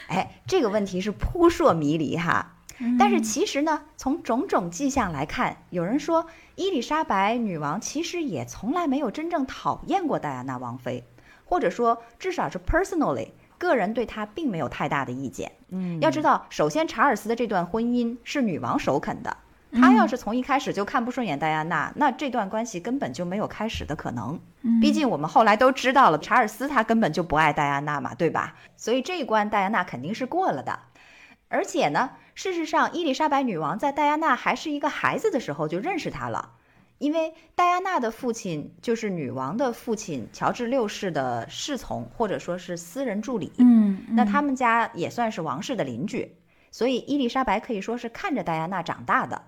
S4: 哎，这个问题是扑朔迷离哈。但是其实呢，从种种迹象来看，有人说伊丽莎白女王其实也从来没有真正讨厌过戴安娜王妃，或者说至少是 personally 个人对她并没有太大的意见。
S2: 嗯，
S4: 要知道，首先查尔斯的这段婚姻是女王首肯的，他要是从一开始就看不顺眼戴安娜，那这段关系根本就没有开始的可能。毕竟我们后来都知道了，查尔斯他根本就不爱戴安娜嘛，对吧？所以这一关戴安娜肯定是过了的。而且呢，事实上，伊丽莎白女王在戴安娜还是一个孩子的时候就认识她了，因为戴安娜的父亲就是女王的父亲乔治六世的侍从或者说是私人助理。
S5: 嗯，
S4: 那他们家也算是王室的邻居，所以伊丽莎白可以说是看着戴安娜长大的。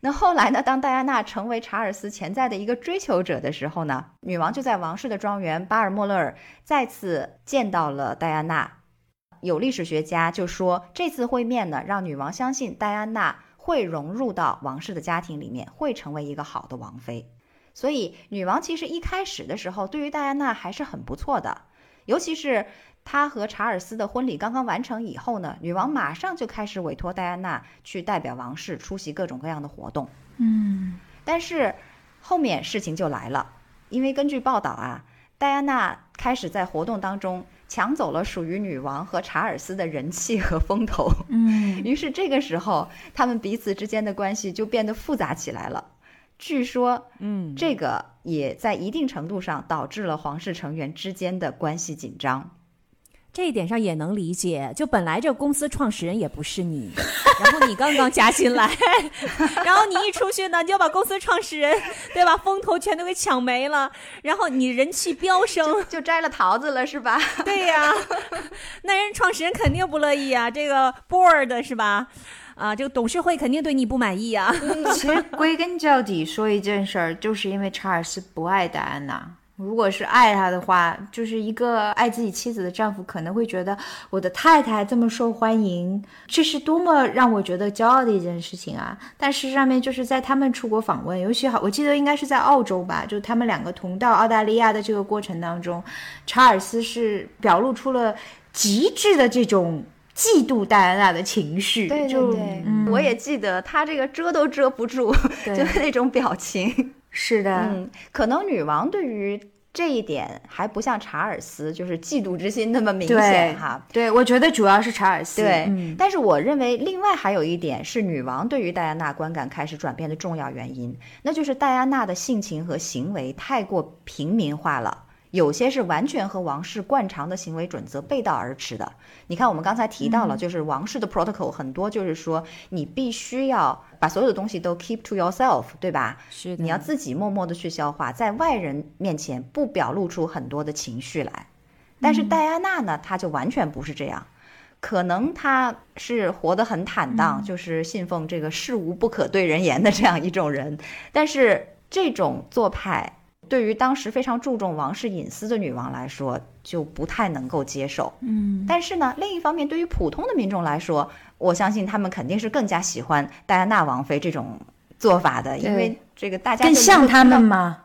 S4: 那后来呢，当戴安娜成为查尔斯潜在的一个追求者的时候呢，女王就在王室的庄园巴尔莫勒尔再次见到了戴安娜。有历史学家就说，这次会面呢，让女王相信戴安娜会融入到王室的家庭里面，会成为一个好的王妃。所以，女王其实一开始的时候，对于戴安娜还是很不错的。尤其是她和查尔斯的婚礼刚刚完成以后呢，女王马上就开始委托戴安娜去代表王室出席各种各样的活动。
S5: 嗯，
S4: 但是后面事情就来了，因为根据报道啊，戴安娜开始在活动当中。抢走了属于女王和查尔斯的人气和风头，
S5: 嗯，
S4: 于是这个时候他们彼此之间的关系就变得复杂起来了。据说，
S2: 嗯，
S4: 这个也在一定程度上导致了皇室成员之间的关系紧张。
S2: 这一点上也能理解，就本来这个公司创始人也不是你，然后你刚刚加薪来，然后你一出去呢，你就把公司创始人，对吧？风头全都给抢没了，然后你人气飙升，
S4: 就摘了桃子了，是吧？
S2: 对呀，那人创始人肯定不乐意啊，这个 board 是吧？啊，这个董事会肯定对你不满意啊。
S5: 其实归根究底说一件事儿，就是因为查尔斯不爱戴安娜。如果是爱他的话，就是一个爱自己妻子的丈夫，可能会觉得我的太太这么受欢迎，这是多么让我觉得骄傲的一件事情啊！但事实上面就是在他们出国访问，尤其好，我记得应该是在澳洲吧，就他们两个同到澳大利亚的这个过程当中，查尔斯是表露出了极致的这种嫉妒戴安娜的情绪。
S4: 对对
S5: 就
S4: 对，
S5: 嗯
S4: 我也记得他这个遮都遮不住，就是那种表情。
S5: 是的，
S4: 嗯，可能女王对于这一点还不像查尔斯，就是嫉妒之心那么明显哈。
S5: 对，我觉得主要是查尔斯。
S4: 对，
S5: 嗯
S4: 但是我认为另外还有一点是女王对于戴安娜观感开始转变的重要原因，那就是戴安娜的性情和行为太过平民化了。有些是完全和王室惯常的行为准则背道而驰的。你看，我们刚才提到了，就是王室的 protocol 很多，就是说你必须要把所有的东西都 keep to yourself，对吧？
S2: 是的，
S4: 你要自己默默的去消化，在外人面前不表露出很多的情绪来。但是戴安娜呢，她就完全不是这样。可能她是活得很坦荡，就是信奉这个事无不可对人言的这样一种人。但是这种做派，对于当时非常注重王室隐私的女王来说，就不太能够接受。
S5: 嗯，
S4: 但是呢，另一方面，对于普通的民众来说，我相信他们肯定是更加喜欢戴安娜王妃这种做法的，因为这个大家
S5: 更像他们吗？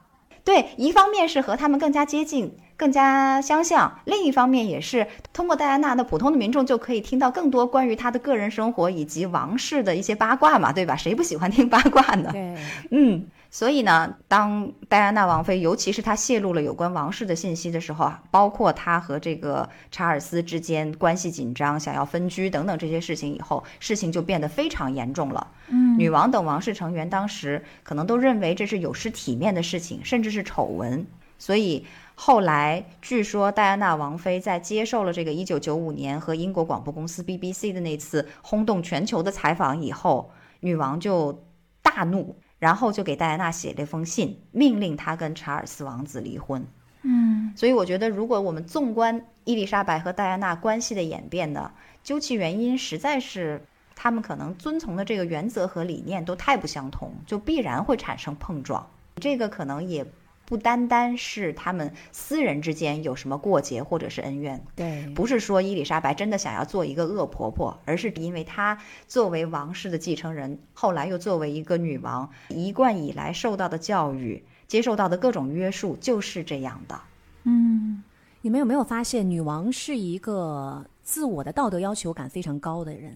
S4: 对，一方面是和他们更加接近、更加相像，另一方面也是通过戴安娜，的普通的民众就可以听到更多关于她的个人生活以及王室的一些八卦嘛，对吧？谁不喜欢听八卦呢？
S2: 对，
S4: 嗯，所以呢，当戴安娜王妃，尤其是她泄露了有关王室的信息的时候啊，包括她和这个查尔斯之间关系紧张、想要分居等等这些事情以后，事情就变得非常严重了。嗯，女王等王室成员当时可能都认为这是有失体面的事情，甚至是丑闻。所以后来，据说戴安娜王妃在接受了这个1995年和英国广播公司 BBC 的那次轰动全球的采访以后，女王就大怒，然后就给戴安娜写了一封信，命令她跟查尔斯王子离婚。
S5: 嗯，
S4: 所以我觉得，如果我们纵观伊丽莎白和戴安娜关系的演变呢，究其原因，实在是他们可能遵从的这个原则和理念都太不相同，就必然会产生碰撞。这个可能也不单单是他们私人之间有什么过节或者是恩怨，
S2: 对，
S4: 不是说伊丽莎白真的想要做一个恶婆婆，而是因为她作为王室的继承人，后来又作为一个女王，一贯以来受到的教育、接受到的各种约束就是这样的。
S5: 嗯，
S2: 你们有没有发现，女王是一个自我的道德要求感非常高的人？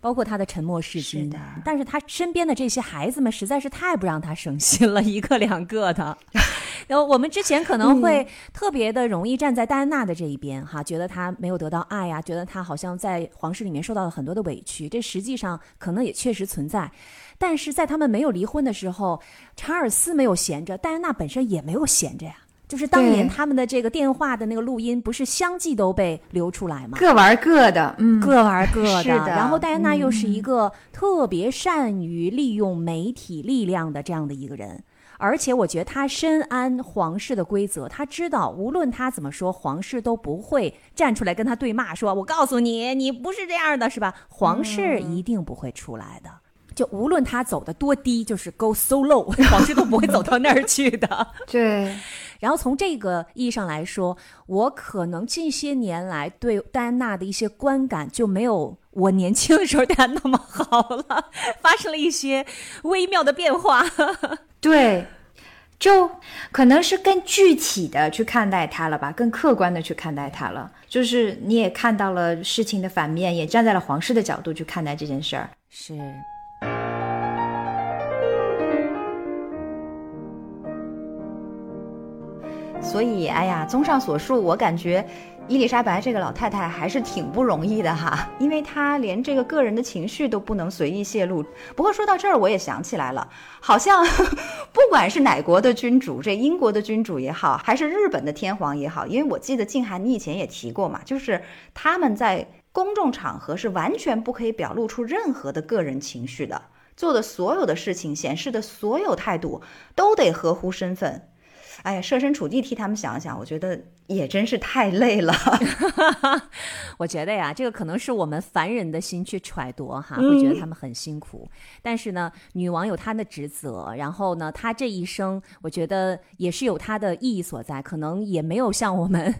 S2: 包括她的沉默是金，
S4: 是的
S2: 但是她身边的这些孩子们实在是太不让她省心了，一个两个的。然后我们之前可能会特别的容易站在戴安娜的这一边，哈，觉得她没有得到爱呀、觉得她好像在皇室里面受到了很多的委屈，这实际上可能也确实存在。但是在他们没有离婚的时候，查尔斯没有闲着，戴安娜本身也没有闲着呀。就是当年他们的这个电话的那个录音，不是相继都被流出来吗？
S5: 各玩各的，嗯，
S2: 各玩各的。
S4: 的
S2: 然后戴安娜又是一个特别善于利用媒体力量的这样的一个人。而且我觉得他深谙皇室的规则，他知道无论他怎么说，皇室都不会站出来跟他对骂，说“我告诉你，你不是这样的，是吧？”皇室一定不会出来的。就无论他走的多低，就是 go so low，皇室都不会走到那儿去的。
S5: 对，
S2: 然后从这个意义上来说，我可能近些年来对戴安娜的一些观感就没有我年轻的时候戴安娜那么好了，发生了一些微妙的变化。
S5: 对，就可能是更具体的去看待它了吧，更客观的去看待它了。就是你也看到了事情的反面，也站在了皇室的角度去看待这件事儿。
S2: 是，
S4: 所以，哎呀，综上所述，我感觉伊丽莎白这个老太太还是挺不容易的哈，因为她连这个个人的情绪都不能随意泄露。不过说到这儿，我也想起来了，好像 不管是哪国的君主，这英国的君主也好，还是日本的天皇也好，因为我记得静涵你以前也提过嘛，就是他们在公众场合是完全不可以表露出任何的个人情绪的，做的所有的事情，显示的所有态度，都得合乎身份。哎呀，设身处地替他们想想，我觉得也真是太累了。
S2: 我觉得呀，这个可能是我们凡人的心去揣度哈，
S4: 嗯
S2: 会觉得他们很辛苦。但是呢，女王有她的职责，然后呢，她这一生，我觉得也是有她的意义所在，可能也没有像我们。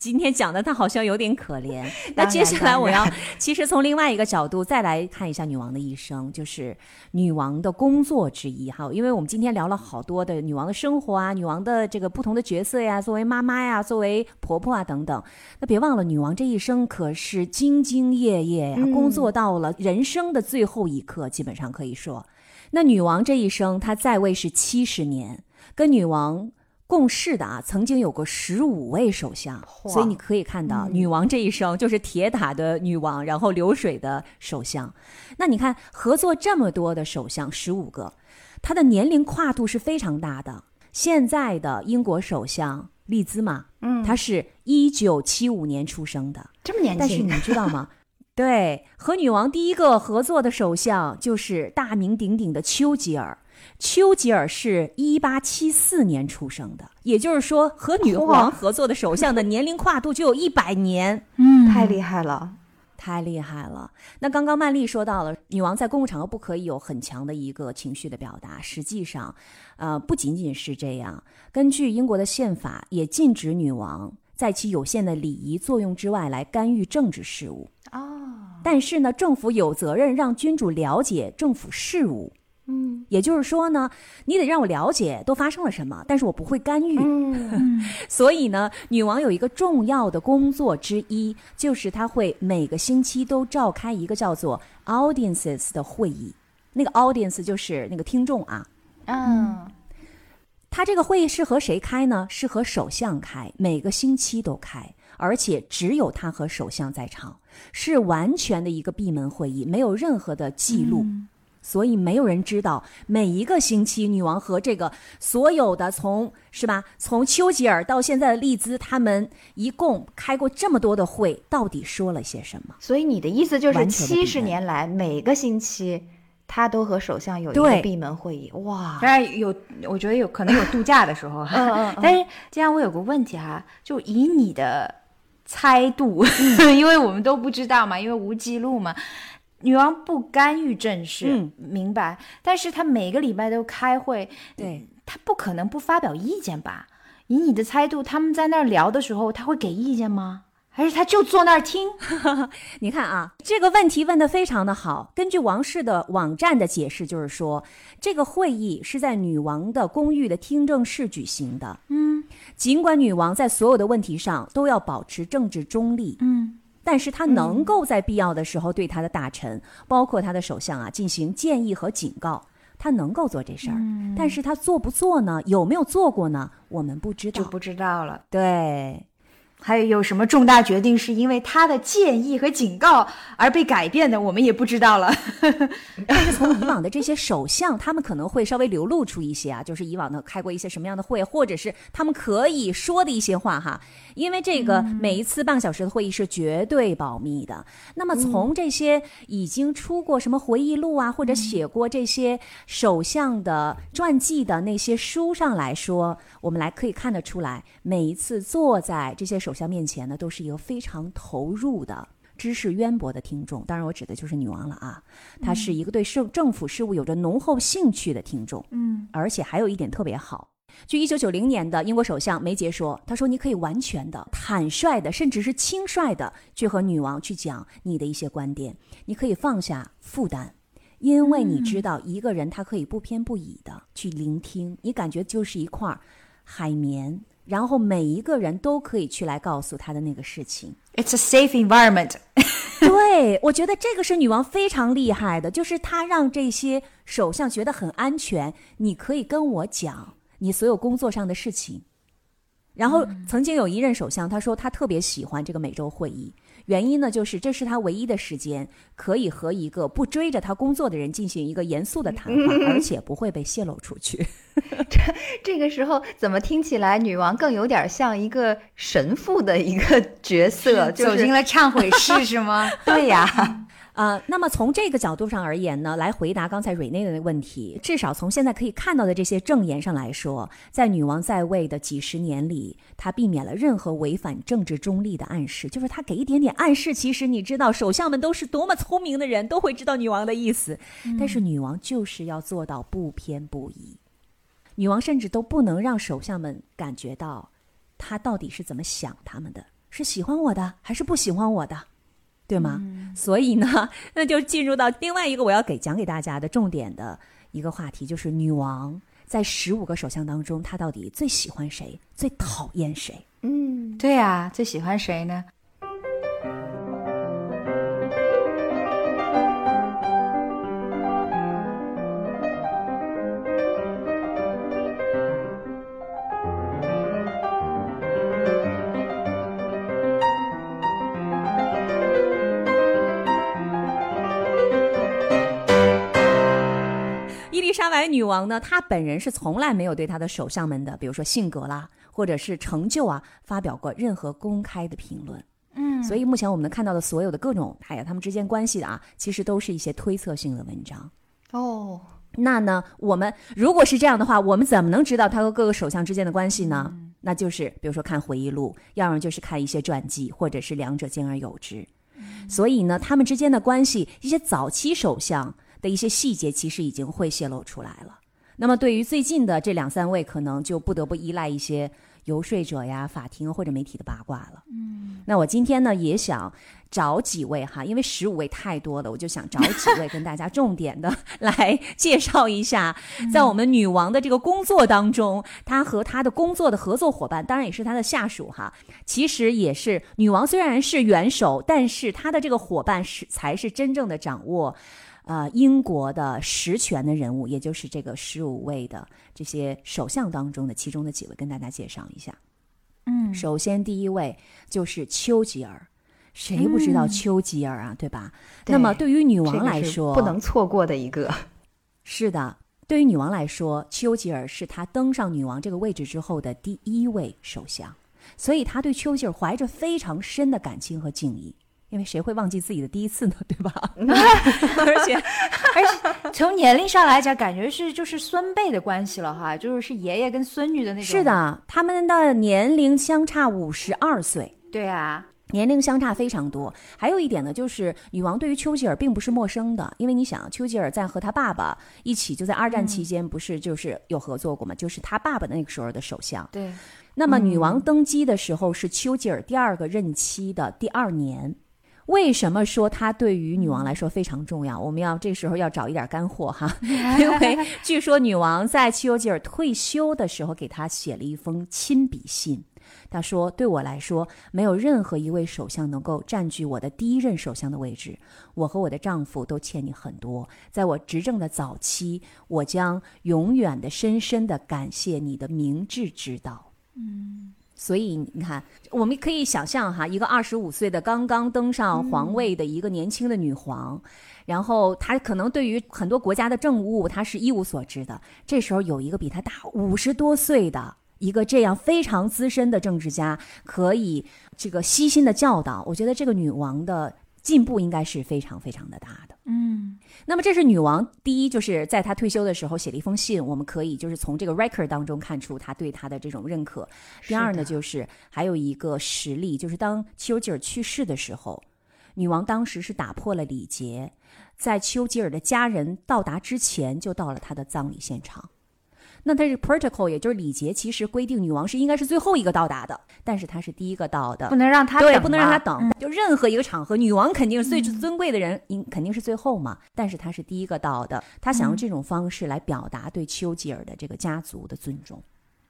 S2: 今天讲的她好像有点可怜，那接下来我要 其实从另外一个角度再来看一下女王的一生，就是女王的工作之一哈，因为我们今天聊了好多的女王的生活啊，女王王的这个不同的角色呀，作为妈妈呀，作为婆婆啊等等。那别忘了，女王这一生可是兢兢业业呀，工作到了人生的最后一刻，基本上可以说，那女王这一生她在位是七十年，跟女王。共事的啊，曾经有过十五位首相，所以你可以看到，女王这一生就是铁打的女王，然后流水的首相。那你看，合作这么多的首相，十五个，她的年龄跨度是非常大的。现在的英国首相利兹嘛，嗯，他是一九七五年出生的，
S4: 这么年轻。
S2: 但是你知道吗？对，和女王第一个合作的首相就是大名鼎鼎的丘吉尔。丘吉尔是一八七四年出生的，也就是说，和女王合作的首相的年龄跨度就有一百年。
S4: 嗯，太厉害了，
S2: 太厉害了。那刚刚曼丽说到了，女王在公共场合不可以有很强的一个情绪的表达。实际上，呃，不仅仅是这样，根据英国的宪法，也禁止女王在其有限的礼仪作用之外来干预政治事务。哦，但是呢，政府有责任让君主了解政府事务。嗯，也就是说呢，你得让我了解都发生了什么，但是我不会干预。嗯，所以呢，女王有一个重要的工作之一，就是她会每个星期都召开一个叫做 audiences 的会议。那个 audience 就是那个听众啊。嗯，她这个会议是和谁开呢？是和首相开，每个星期都开，而且只有他和首相在场，是完全的一个闭门会议，没有任何的记录。所以没有人知道每一个星期女王和这个所有的从是吧？从丘吉尔到现在的利兹，他们一共开过这么多的会，到底说了些什么？
S4: 所以你的意思就是七十年来每个星期他都和首相有一个闭门会议？哇！
S5: 当然有，我觉得有可能有度假的时候。嗯嗯。但是既然我有个问题哈，就以你的猜度，因为我们都不知道嘛，因为无记录嘛。女王不干预政事，明白？但是她每个礼拜都开会，
S2: 对
S5: 她不可能不发表意见吧？以你的猜度，他们在那儿聊的时候，他会给意见吗？还是他就坐那儿听？
S2: 你看啊，这个问题问得非常的好。根据王室的网站的解释，就是说这个会议是在女王的公寓的听证室举行的。嗯，尽管女王在所有的问题上都要保持政治中立。嗯。但是他能够在必要的时候对他的大臣，包括他的首相啊，进行建议和警告，他能够做这事儿。但是他做不做呢？有没有做过呢？我们不知道，
S5: 就不知道了。
S2: 对。
S5: 还有有什么重大决定是因为他的建议和警告而被改变的，我们也不知道了。
S2: 但是从以往的这些首相，他们可能会稍微流露出一些啊，就是以往的开过一些什么样的会，或者是他们可以说的一些话哈。因为这个每一次半小时的会议是绝对保密的。那么从这些已经出过什么回忆录啊，或者写过这些首相的传记的那些书上来说，我们来可以看得出来，每一次坐在这些首。首相面前呢，都是一个非常投入的、知识渊博的听众。当然，我指的就是女王了啊。她是一个对政政府事务有着浓厚兴趣的听众。嗯，而且还有一点特别好。据一九九零年的英国首相梅杰说，他说：“你可以完全的、坦率的，甚至是轻率的去和女王去讲你的一些观点。你可以放下负担，因为你知道一个人他可以不偏不倚的去聆听，你感觉就是一块海绵。”然后每一个人都可以去来告诉他的那个事情。
S5: It's a safe environment。
S2: 对，我觉得这个是女王非常厉害的，就是她让这些首相觉得很安全。你可以跟我讲你所有工作上的事情。然后曾经有一任首相，他说他特别喜欢这个美洲会议。原因呢，就是这是他唯一的时间，可以和一个不追着他工作的人进行一个严肃的谈话，而且不会被泄露出去。
S4: 这这个时候怎么听起来女王更有点像一个神父的一个角色，
S5: 走进了忏悔室是吗？
S4: 对呀。
S2: 呃，那么从这个角度上而言呢，来回答刚才瑞内的问题，至少从现在可以看到的这些证言上来说，在女王在位的几十年里，她避免了任何违反政治中立的暗示，就是她给一点点暗示。其实你知道，首相们都是多么聪明的人，都会知道女王的意思。但是女王就是要做到不偏不倚，女王甚至都不能让首相们感觉到，她到底是怎么想他们的，是喜欢我的还是不喜欢我的。对吗？所以呢，那就进入到另外一个我要给讲给大家的重点的一个话题，就是女王在十五个首相当中，她到底最喜欢谁，最讨厌谁？
S4: 嗯，
S5: 对啊，最喜欢谁呢？
S2: 女王呢，她本人是从来没有对她的首相们的，比如说性格啦，或者是成就啊，发表过任何公开的评论。
S5: 嗯，
S2: 所以目前我们能看到的所有的各种，哎呀，他们之间关系的啊，其实都是一些推测性的文章。
S4: 哦，
S2: 那呢，我们如果是这样的话，我们怎么能知道他和各个首相之间的关系呢？那就是比如说看回忆录，要么就是看一些传记，或者是两者兼而有之。所以呢，他们之间的关系，一些早期首相的一些细节，其实已经会泄露出来了。那么对于最近的这两三位，可能就不得不依赖一些游说者呀、法庭或者媒体的八卦了。嗯，那我今天呢，也想找几位哈，因为十五位太多了，我就想找几位跟大家重点的 来介绍一下，在我们女王的这个工作当中，她和她的工作的合作伙伴，当然也是她的下属哈，其实也是女王虽然是元首，但是她的这个伙伴是才是真正的掌握。呃，英国的实权的人物，也就是这个十五位的这些首相当中的其中的几位，跟大家介绍一下。
S5: 嗯
S2: 首先第一位就是丘吉尔，谁不知道丘吉尔啊，对吧？
S4: 对
S2: 那么对于女王来说，
S4: 不能错过的一个。
S2: 是的，对于女王来说，丘吉尔是她登上女王这个位置之后的第一位首相，所以她对丘吉尔怀着非常深的感情和敬意。因为谁会忘记自己的第一次呢？对吧？而且而且
S5: 从年龄上来讲，感觉是就是孙辈的关系了哈，就是是爷爷跟孙女的那种。
S2: 是，的，他们的年龄相差五十二岁，
S5: 对啊，
S2: 年龄相差非常多。还有一点呢，就是女王对于丘吉尔并不是陌生的，因为你想，丘吉尔在和他爸爸一起就在二战期间不是就是有合作过嘛，就是他爸爸那个时候的首相。
S5: 对，
S2: 那么女王登基的时候是丘吉尔第二个任期的第二年。为什么说他对于女王来说非常重要？我们要这时候要找一点干货哈，因为据说女王在丘吉尔退休的时候给他写了一封亲笔信。他说：“对我来说，没有任何一位首相能够占据我的第一任首相的位置。我和我的丈夫都欠你很多。在我执政的早期，我将永远的、深深的感谢你的明智指导。”所以你看，我们可以想象哈，一个二十五岁的刚刚登上皇位的一个年轻的女皇，然后她可能对于很多国家的政务她是一无所知的。这时候有一个比她大五十多岁的一个这样非常资深的政治家，可以这个悉心的教导，我觉得这个女王的进步应该是非常非常的大的。
S5: 嗯
S2: 那么这是女王第一，就是在她退休的时候写了一封信，我们可以就是从这个 record 当中看出她对她的这种认可。第二呢，就是还有一个实例，就是当丘吉尔去世的时候，女王当时是打破了礼节，在丘吉尔的家人到达之前就到了他的葬礼现场。那它这个 protocol 也就是礼节，其实规定女王是应该是最后一个到达的，但是她是第一个到的
S5: 不。能让他
S2: 对，
S5: 等
S2: 不能让
S5: 嘛
S2: 他等。就任何一个场合，女王肯定是最尊贵的人，应肯定是最后嘛。但是她是第一个到的，她想用这种方式来表达对丘吉尔的这个家族的尊重。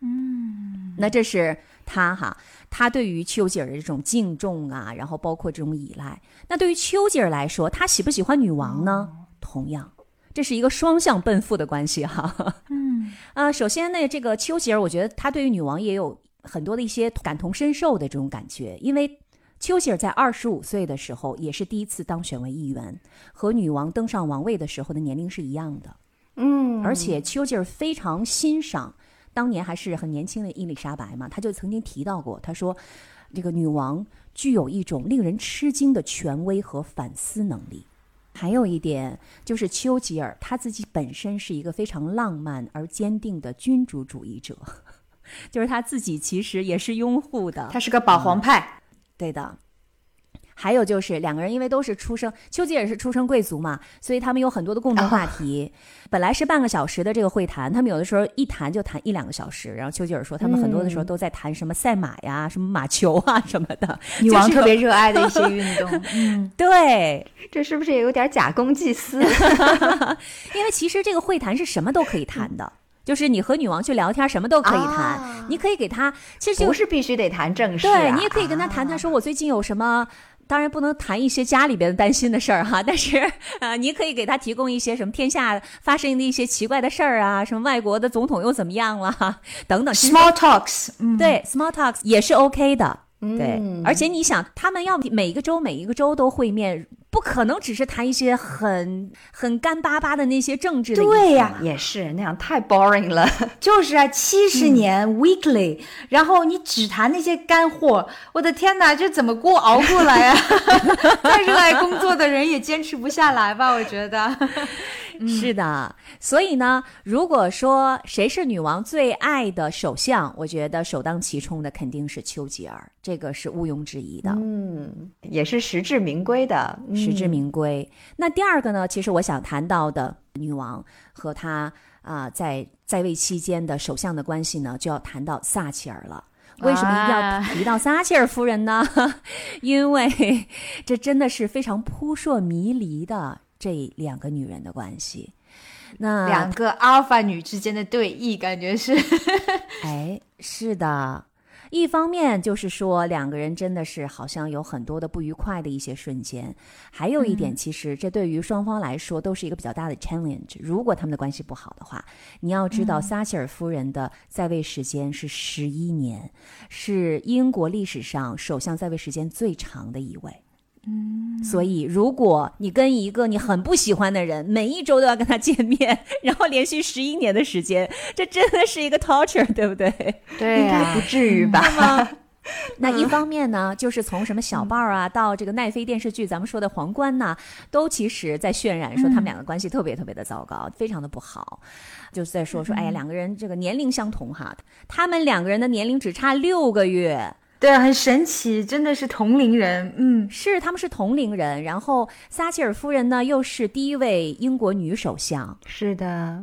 S2: 嗯，那这是他哈，他对于丘吉尔的这种敬重啊，然后包括这种依赖。那对于丘吉尔来说，他喜不喜欢女王呢？同样，这是一个双向奔赴的关系哈。
S5: 嗯
S2: 啊，首先呢，这个丘吉尔，我觉得他对于女王也有很多的一些感同身受的这种感觉，因为丘吉尔在二十五岁的时候也是第一次当选为议员，和女王登上王位的时候的年龄是一样的，
S4: 嗯，
S2: 而且丘吉尔非常欣赏当年还是很年轻的伊丽莎白嘛，他就曾经提到过，他说这个女王具有一种令人吃惊的权威和反思能力。还有一点就是丘吉尔他自己本身是一个非常浪漫而坚定的君主主义者，就是他自己其实也是拥护的。
S5: 他是个保皇派，
S2: 对的。还有就是两个人因为都是出生，丘吉尔是出生贵族嘛，所以他们有很多的共同话题。本来是半个小时的这个会谈，他们有的时候一谈就谈一两个小时。然后丘吉尔说，他们很多的时候都在谈什么赛马呀、什么马球啊什么的。
S5: 女王特别热爱的一些 运动。嗯，
S2: 对，
S4: 这是不是也有点假公济私？
S2: 因为其实这个会谈是什么都可以谈的，就是你和女王去聊天，什么都可以谈，
S4: 啊
S2: 你可以给她，其实就
S4: 不是必须得谈正事、啊，
S2: 对你也可以跟她谈谈，说我最近有什么。当然不能谈一些家里边的担心的事儿哈，但是啊，你可以给他提供一些什么天下发生的一些奇怪的事儿啊，什么外国的总统又怎么样了哈，等等。
S5: Small talks，嗯，
S2: 对 small talks 也是 OK 的，对。
S4: 嗯
S2: 而且你想，他们要每一个州每一个州都会面，不可能只是谈一些很很干巴巴的那些政治的
S5: 对呀
S2: 嘛
S4: 也是那样太 boring 了。
S5: 就是啊，七十年、weekly，然后你只谈那些干货，我的天哪，这怎么过熬过来啊？再热爱工作的人也坚持不下来吧？我觉得。
S2: 是的，所以呢，如果说谁是女王最爱的首相，我觉得首当其冲的肯定是丘吉尔，这个是毋庸置疑的，
S4: 嗯，也是实至名归的，嗯
S2: 实至名归。那第二个呢，其实我想谈到的女王和她啊、在在位期间的首相的关系呢，就要谈到撒切尔了。为什么
S5: 啊
S2: 要提到撒切尔夫人呢？因为这真的是非常扑朔迷离的这两个女人的关系。那
S5: 两个阿尔法女之间的对弈，感觉是
S2: 哎，是的，一方面就是说两个人真的是好像有很多的不愉快的一些瞬间，还有一点，其实这对于双方来说都是一个比较大的 challenge。如果他们的关系不好的话，你要知道，撒切尔夫人的在位时间是十一年，是英国历史上首相在位时间最长的一位。嗯，所以如果你跟一个你很不喜欢的人，每一周都要跟他见面，然后连续十一年的时间，这真的是一个 torture，对不对？
S5: 对啊呀、
S4: 不至于吧？
S2: 那一方面呢，就是从什么小报啊，到这个奈飞电视剧，咱们说的皇冠呐，都其实在渲染说他们两个关系特别特别的糟糕，非常的不好。就是在说说，哎呀，两个人这个年龄相同哈，他们两个人的年龄只差六个月，
S5: 对，很神奇，真的是同龄人，嗯，
S2: 是他们是同龄人。然后撒切尔夫人呢，又是第一位英国女首相。
S4: 是的，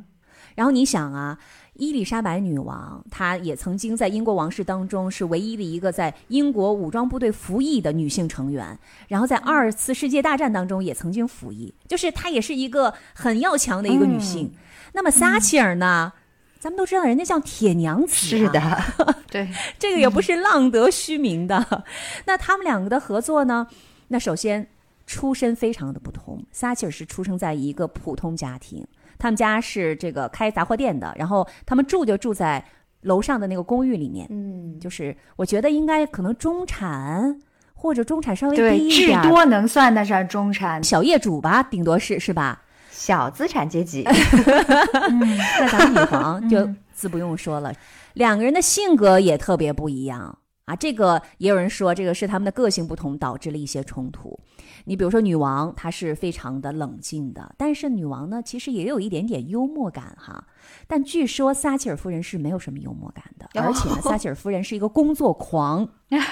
S2: 然后你想啊，伊丽莎白女王，她也曾经在英国王室当中是唯一的一个在英国武装部队服役的女性成员，然后在二次世界大战当中也曾经服役，就是她也是一个很要强的一个女性。那么撒切尔呢？咱们都知道，人家叫铁娘子、啊，
S4: 是的，
S5: 对，
S2: 这个也不是浪得虚名的。那他们两个的合作呢？那首先出身非常的不同。撒切尔是出生在一个普通家庭，他们家是这个开杂货店的，然后他们住就住在楼上的那个公寓里面。
S4: 嗯，
S2: 就是我觉得应该可能中产或者中产稍微
S5: 对，至
S2: 低一点儿，
S5: 多能算得上中产。
S2: 小业主吧，顶多是是吧？
S4: 小资产阶级，
S2: 那咱们女皇 就自不用说了，两个人的性格也特别不一样啊。这个也有人说，这个是他们的个性不同导致了一些冲突。你比如说，女王她是非常的冷静的，但是女王呢，其实也有一点点幽默感哈。但据说撒切尔夫人是没有什么幽默感的，而且呢，撒切尔夫人是一个工作狂。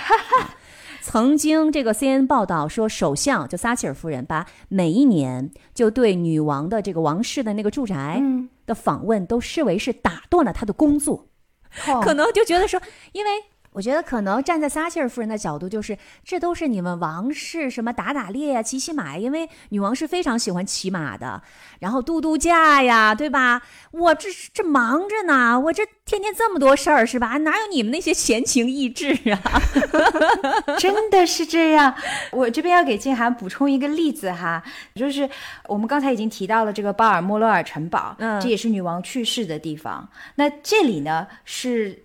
S2: 曾经这个 CNN 报道说，首相就撒切尔夫人把每一年就对女王的这个王室的那个住宅的访问都视为是打断了她的工作，可能就觉得说，因为。我觉得可能站在撒切尔夫人的角度，就是这都是你们王室什么打打猎呀、骑骑马呀，因为女王是非常喜欢骑马的，然后度度假呀，对吧？我这这忙着呢，我这天天这么多事儿是吧？哪有你们那些闲情逸致啊？
S5: 真的是这样。我这边要给静涵补充一个例子哈，就是我们刚才已经提到了这个巴尔莫勒尔城堡，
S2: 嗯
S5: 这也是女王去世的地方。那这里呢是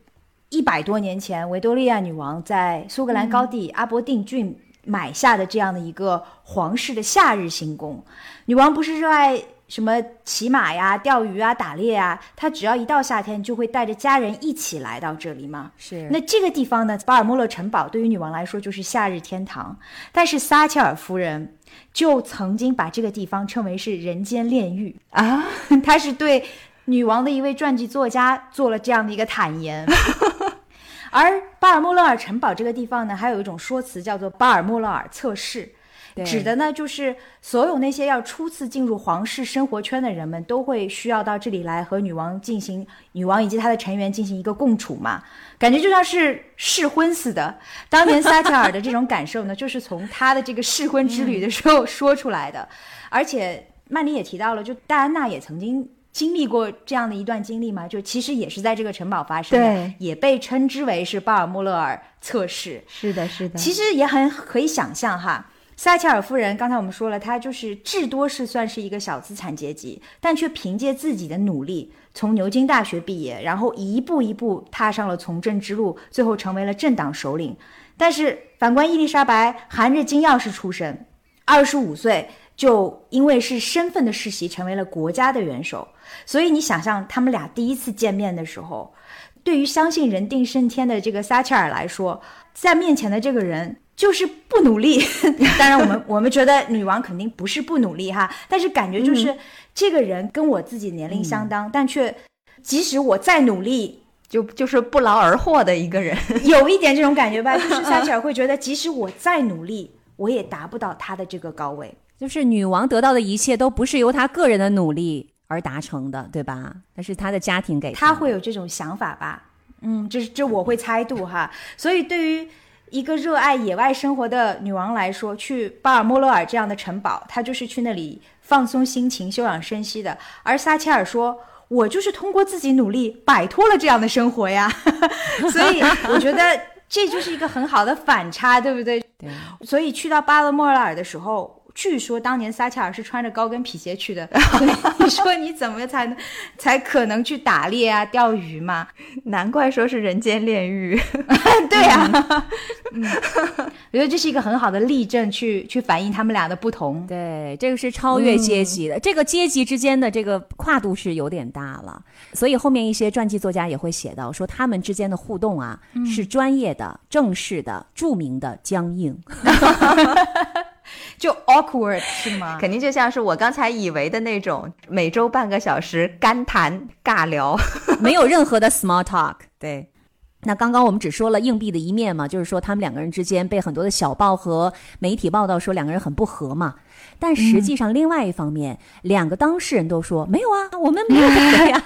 S5: 一百多年前维多利亚女王在苏格兰高地阿伯定郡买下的这样的一个皇室的夏日行宫。女王不是热爱什么骑马呀、钓鱼啊、打猎啊，她只要一到夏天就会带着家人一起来到这里吗？
S2: 是
S5: 那这个地方呢，巴尔莫勒城堡对于女王来说就是夏日天堂，但是撒切尔夫人就曾经把这个地方称为是人间炼狱啊，她是对女王的一位传记作家做了这样的一个坦言。而巴尔莫勒尔城堡这个地方呢，还有一种说辞叫做巴尔莫勒尔测试。指的呢就是所有那些要初次进入皇室生活圈的人们，都会需要到这里来和女王进行女王以及她的成员进行一个共处嘛，感觉就像是试婚似的。当年撒切尔的这种感受呢，就是从他的这个试婚之旅的时候说出来的。而且曼妮也提到了，就戴安娜也曾经经历过这样的一段经历吗？就其实也是在这个城堡发生的
S4: 对，
S5: 也被称之为是巴尔莫勒尔测试。
S4: 是的，是的
S5: 其实也很可以想象哈。撒切尔夫人，刚才我们说了，她就是至多是算是一个小资产阶级，但却凭借自己的努力，从牛津大学毕业，然后一步一步踏上了从政之路，最后成为了政党首领。但是反观伊丽莎白，含着金钥匙出生，二十五岁就因为是身份的世袭，成为了国家的元首。所以你想象他们俩第一次见面的时候，对于相信人定胜天的这个撒切尔来说，在面前的这个人就是不努力。当然，我们 我们觉得女王肯定不是不努力哈，但是感觉就是、这个人跟我自己年龄相当，但却即使我再努力，
S4: 就就是不劳而获的一个人。
S5: 有一点这种感觉吧，就是撒切尔会觉得，即使我再努力，我也达不到他的这个高位。
S2: 就是女王得到的一切都不是由她个人的努力而达成的，对吧？那是她的家庭给的
S5: 他会有这种想法吧？嗯，这是这我会猜度哈。所以对于一个热爱野外生活的女王来说，去巴尔莫勒尔这样的城堡，她就是去那里放松心情、休养生息的。而撒切尔说。我就是通过自己努力摆脱了这样的生活呀，所以我觉得这就是一个很好的反差，对不对？
S2: 对，
S5: 所以去到巴勒莫勒尔的时候，据说当年撒切尔是穿着高跟皮鞋去的。你说你怎么才能才可能去打猎啊、钓鱼嘛？
S4: 难怪说是人间炼狱。
S5: 对呀、嗯，我觉得这是一个很好的例证去，去反映他们俩的不同。
S2: 对，这个是超越阶级的，这个阶级之间的这个跨度是有点大了，所以后面一些传记作家也会写到说他们之间的互动啊、是专业的、正式的、著名的、僵硬。
S5: 就 awkward 是吗？
S4: 肯定就像是我刚才以为的那种，每周半个小时干谈尬聊。
S2: 没有任何的 small talk。对，那刚刚我们只说了硬币的一面嘛，就是说他们两个人之间被很多的小报和媒体报道说两个人很不和嘛。但实际上，另外一方面，两个当事人都说没有啊，我们没有的呀。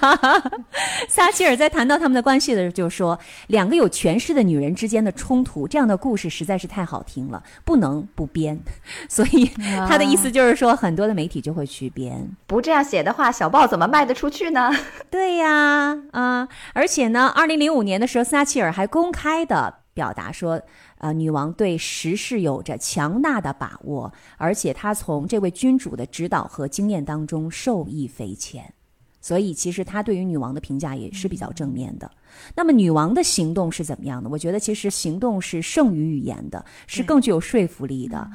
S2: 撒切尔在谈到他们的关系的时候就说，两个有权势的女人之间的冲突，这样的故事实在是太好听了，不能不编。所以他的意思就是说，很多的媒体就会去编。
S4: 不这样写的话，小报怎么卖得出去呢？
S2: 对呀，啊、而且呢，二零零五年的时候，撒切尔还公开的表达说，呃，女王对时事有着强大的把握，而且她从这位君主的指导和经验当中受益匪浅。所以，其实她对于女王的评价也是比较正面的。那么，女王的行动是怎么样的？我觉得，其实行动是胜于语言的，是更具有说服力的。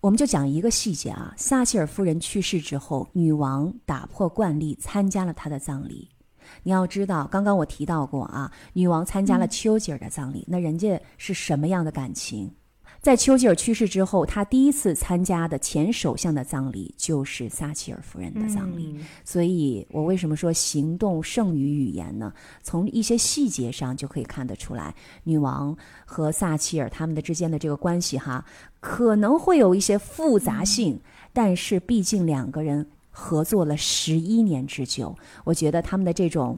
S2: 我们就讲一个细节啊，撒切尔夫人去世之后，女王打破惯例参加了她的葬礼。你要知道，刚刚我提到过啊，女王参加了丘吉尔的葬礼，那人家是什么样的感情？在丘吉尔去世之后，她第一次参加的前首相的葬礼就是撒切尔夫人的葬礼。所以我为什么说行动胜于语言呢？从一些细节上就可以看得出来，女王和撒切尔他们的之间的这个关系哈，可能会有一些复杂性，但是毕竟两个人合作了十一年之久，我觉得他们的这种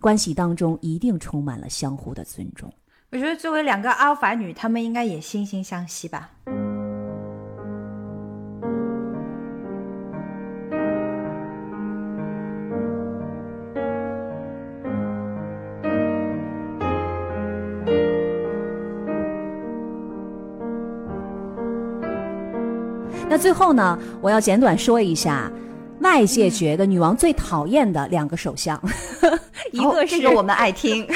S2: 关系当中一定充满了相互的尊重。
S5: 我觉得作为两个阿尔法女，她们应该也惺惺相惜吧。
S2: 那最后呢，我要简短说一下。外界觉得女王最讨厌的两个首相，一
S4: 哦
S2: 个是、
S4: 这个我们爱听，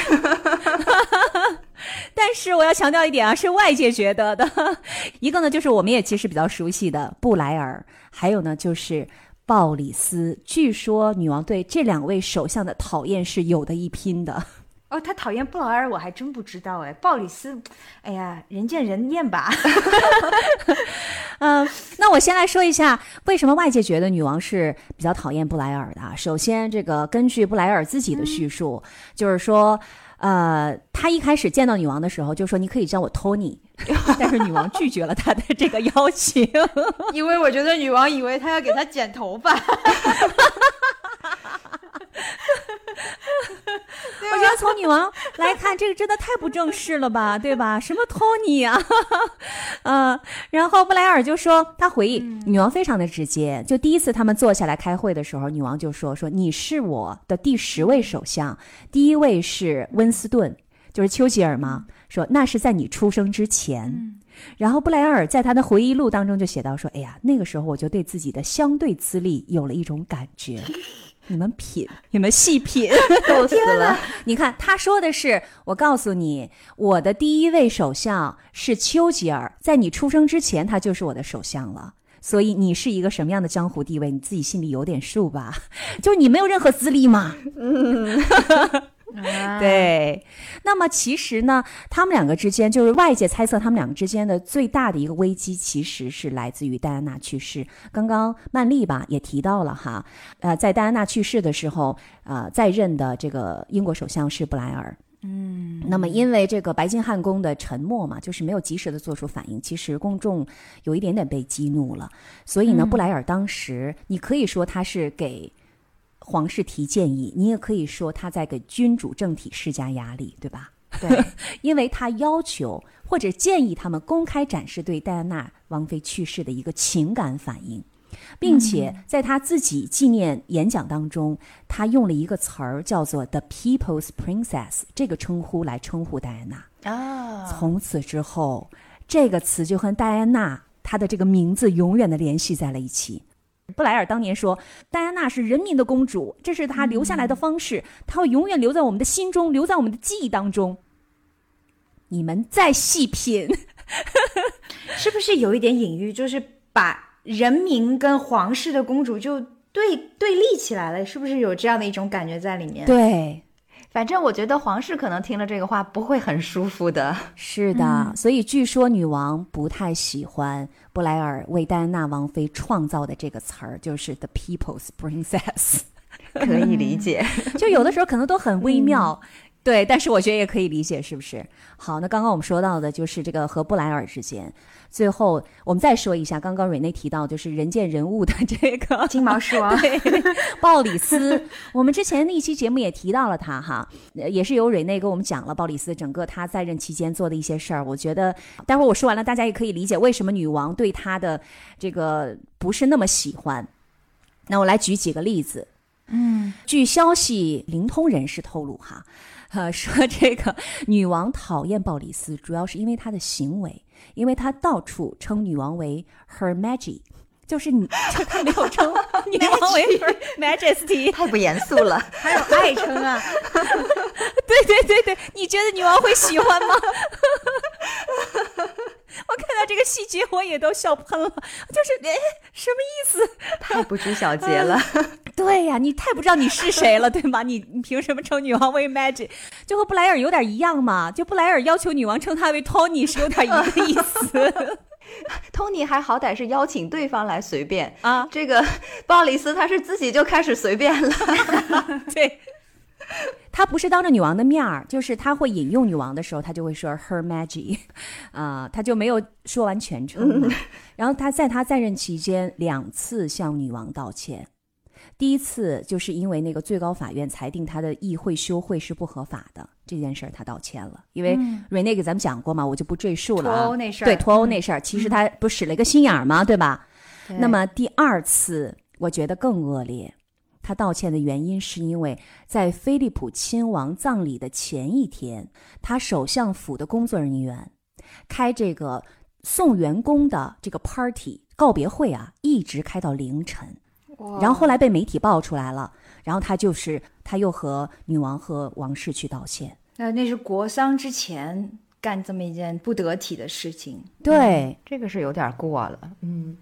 S2: 但是我要强调一点啊，是外界觉得的。一个呢，就是我们也其实比较熟悉的布莱尔，还有呢就是鲍里斯。据说女王对这两位首相的讨厌是有的一拼的。
S5: 哦，她讨厌布劳尔，我还真不知道哎。鲍里斯，哎呀，人见人厌吧。
S2: 嗯，那我先来说一下为什么外界觉得女王是比较讨厌布莱尔的啊。首先，这个根据布莱尔自己的叙述，就是说，呃，他一开始见到女王的时候就说：“你可以叫我托尼。”但是女王拒绝了他的这个邀请。
S5: 因为我觉得女王以为他要给他剪头发。
S2: 我觉得从女王来看，这个真的太不正式了吧，对吧？什么 Tony 啊，嗯，然后布莱尔就说，他回忆女王非常的直接，就第一次他们坐下来开会的时候，女王就说说你是我的第十位首相，第一位是温斯顿，就是丘吉尔嘛，说那是在你出生之前。然后布莱尔在他的回忆录当中就写到说：“哎呀，那个时候我就对自己的相对资历有了一种感觉。你们品，你们细品，
S4: 逗死了！
S2: 你看他说的是，我告诉你，我的第一位首相是丘吉尔，在你出生之前他就是我的首相了。所以你是一个什么样的江湖地位，你自己心里有点数吧？就是你没有任何资历嘛。嗯。”对，那么其实呢，他们两个之间，就是外界猜测他们两个之间的最大的一个危机，其实是来自于戴安娜去世。刚刚曼丽吧也提到了哈，呃，在戴安娜去世的时候，呃，在任的这个英国首相是布莱尔。嗯，那么因为这个白金汉宫的沉默嘛，就是没有及时的做出反应，其实公众有一点点被激怒了。所以呢，布莱尔当时，你可以说他是给。皇室提建议，你也可以说他在给君主政体施加压力，对吧？
S4: 对，
S2: 因为他要求或者建议他们公开展示对戴安娜王妃去世的一个情感反应，并且在他自己纪念演讲当中，他用了一个词儿叫做 “the people's princess” 这个称呼来称呼戴安娜。
S4: 啊，
S2: 从此之后，这个词就和戴安娜她的这个名字永远的联系在了一起。布莱尔当年说：“戴安娜是人民的公主，这是她留下来的方式，她会永远留在我们的心中，留在我们的记忆当中。”你们再细品，
S5: 是不是有一点隐喻？就是把人民跟皇室的公主就对对立起来了，是不是有这样的一种感觉在里面？
S2: 对。
S4: 反正我觉得皇室可能听了这个话不会很舒服的。
S2: 是的，所以据说女王不太喜欢布莱尔为戴安娜王妃创造的这个词儿，就是 “the people's princess”，
S4: 可以理解。
S2: 就有的时候可能都很微妙。对，但是我觉得也可以理解，是不是？好，那刚刚我们说到的就是这个和布莱尔之间。最后，我们再说一下，刚刚瑞内提到就是人见人物的这个
S5: 金毛狮王，
S2: 对，鲍里斯。我们之前那一期节目也提到了他哈，也是由瑞内给我们讲了鲍里斯整个他在任期间做的一些事儿。我觉得待会儿我说完了，大家也可以理解为什么女王对他的这个不是那么喜欢。那我来举几个例子。
S5: 嗯，
S2: 据消息灵通人士透露哈。呃，说这个女王讨厌鲍里斯，主要是因为他的行为，因为他到处称女王为 Her Majesty，就是你，就他没有称女王为 Majesty，
S4: 太不严肃了，
S5: 还有爱称啊？
S2: 对对对对，你觉得女王会喜欢吗？我看到这个细节，我也都笑喷了。就是哎，什么意思？
S4: 太不拘小节了。
S2: 对呀，你太不知道你是谁了，对吗？你你凭什么称女王为 Magic？就和布莱尔有点一样嘛。就布莱尔要求女王称他为 Tony 是有点一个意思。
S4: Tony 还好歹是邀请对方来随便
S2: 啊，
S4: 这个 鲍里斯他是自己就开始随便了。
S2: 对。他不是当着女王的面儿，就是他会引用女王的时候，他就会说 Her Majesty，啊，他就没有说完全称。然后他在他在任期间两次向女王道歉，第一次就是因为那个最高法院裁定他的议会休会是不合法的这件事儿，他道歉了。因为 Rene 给咱们讲过嘛，我就不赘述了。脱
S5: 欧那事儿，
S2: 对脱欧那事儿，其实他不使了一个心眼儿嘛？对吧？那么第二次，我觉得更恶劣。他道歉的原因是因为在菲利普亲王葬礼的前一天，他首相府的工作人员开这个送员工的这个 party 告别会啊，一直开到凌晨。然后后来被媒体爆出来了，然后他就是他又和女王和王室去道歉。
S5: 那那是国丧之前干这么一件不得体的事情。
S2: 对，
S4: 这个是有点过了。
S2: 嗯。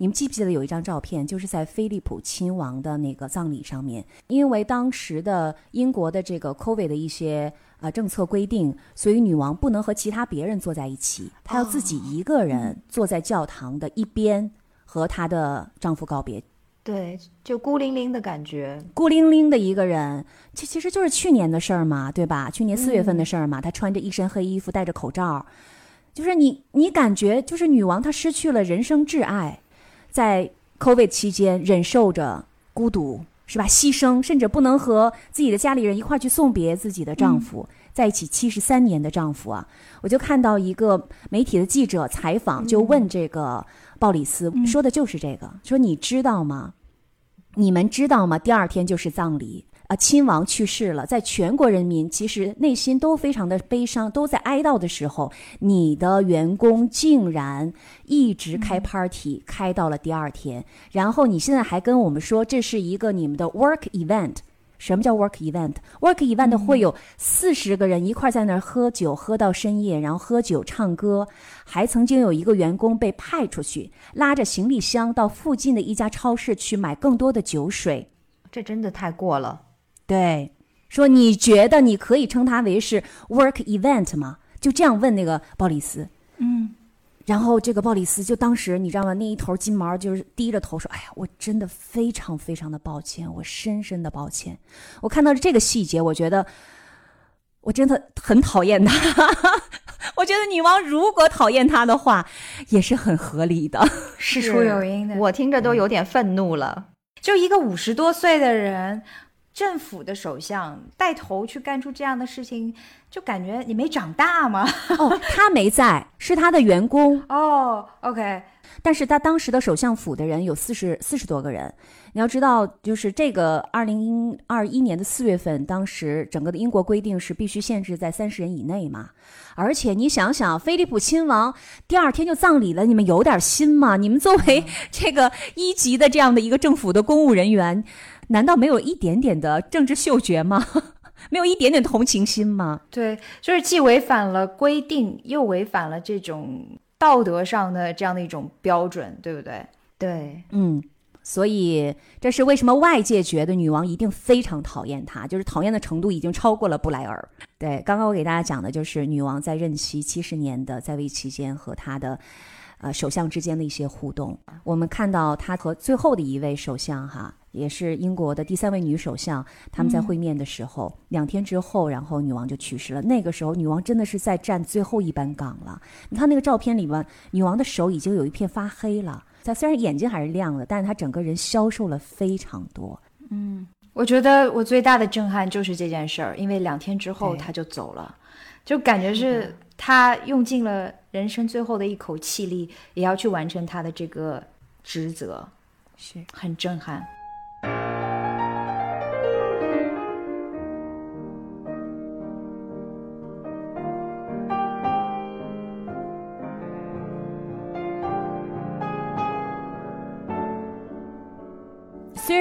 S2: 你们记不记得有一张照片，就是在菲利普亲王的那个葬礼上面，因为当时的英国的这个 COVID 的一些呃政策规定，所以女王不能和其他别人坐在一起，她要自己一个人坐在教堂的一边和她的丈夫告别。
S4: 对，就孤零零的感觉，
S2: 孤零零的一个人，其其实就是去年的事儿嘛，对吧？去年四月份的事儿嘛，她穿着一身黑衣服，戴着口罩，就是你，你感觉就是女王她失去了人生挚爱。在 COVID 期间，忍受着孤独，是吧？牺牲，甚至不能和自己的家里人一块儿去送别自己的丈夫，在一起七十三年的丈夫啊，我就看到一个媒体的记者采访，就问这个鲍里斯，说的就是这个，说你知道吗？你们知道吗？第二天就是葬礼。啊，亲王去世了，在全国人民其实内心都非常的悲伤，都在哀悼的时候，你的员工竟然一直开 party，开到了第二天，然后你现在还跟我们说这是一个你们的 work event。什么叫 work event？work event 会有四十个人一块在那儿喝酒，喝到深夜，然后喝酒唱歌，还曾经有一个员工被派出去，拉着行李箱到附近的一家超市去买更多的酒水。
S4: 这真的太过了。
S2: 对，说你觉得你可以称它为是 work event 吗？就这样问那个鲍里斯，
S5: 嗯，
S2: 然后这个鲍里斯就当时你知道吗？那一头金毛就是低着头说：“哎呀，我真的非常非常的抱歉，我深深的抱歉。”我看到这个细节，我觉得我真的很讨厌他。我觉得女王如果讨厌他的话，也是很合理的，
S5: 事出有因的。
S4: 我听着都有点愤怒了，
S5: 就一个五十多岁的人。政府的首相带头去干出这样的事情，就感觉你没长大吗？
S2: 哦，他没在，是他的员工。
S5: 哦，OK。
S2: 但是他当时的首相府的人有四十四十多个人。你要知道，就是这个二零二一年的四月份，当时整个的英国规定是必须限制在三十人以内嘛。而且你想想，菲利普亲王第二天就葬礼了，你们有点心吗？你们作为这个一级的这样的一个政府的公务人员。难道没有一点点的政治嗅觉吗？没有一点点同情心吗？
S5: 对，就是既违反了规定，又违反了这种道德上的这样的一种标准，对不对？
S4: 对，
S2: 嗯，所以这是为什么外界觉得女王一定非常讨厌她，就是讨厌的程度已经超过了布莱尔。对，刚刚我给大家讲的就是女王在任期七十年的在位期间和她的。呃，首相之间的一些互动，我们看到他和最后的一位首相哈，也是英国的第三位女首相，他们在会面的时候，两天之后，然后女王就去世了。那个时候，女王真的是在站最后一班岗了。你看那个照片里面，女王的手已经有一片发黑了，她虽然眼睛还是亮的，但是她整个人消瘦了非常多。
S5: 嗯，我觉得我最大的震撼就是这件事儿，因为两天之后她就走了，就感觉是。她用尽了人生最后的一口气力，也要去完成她的这个职责，
S2: 是
S5: 很震撼。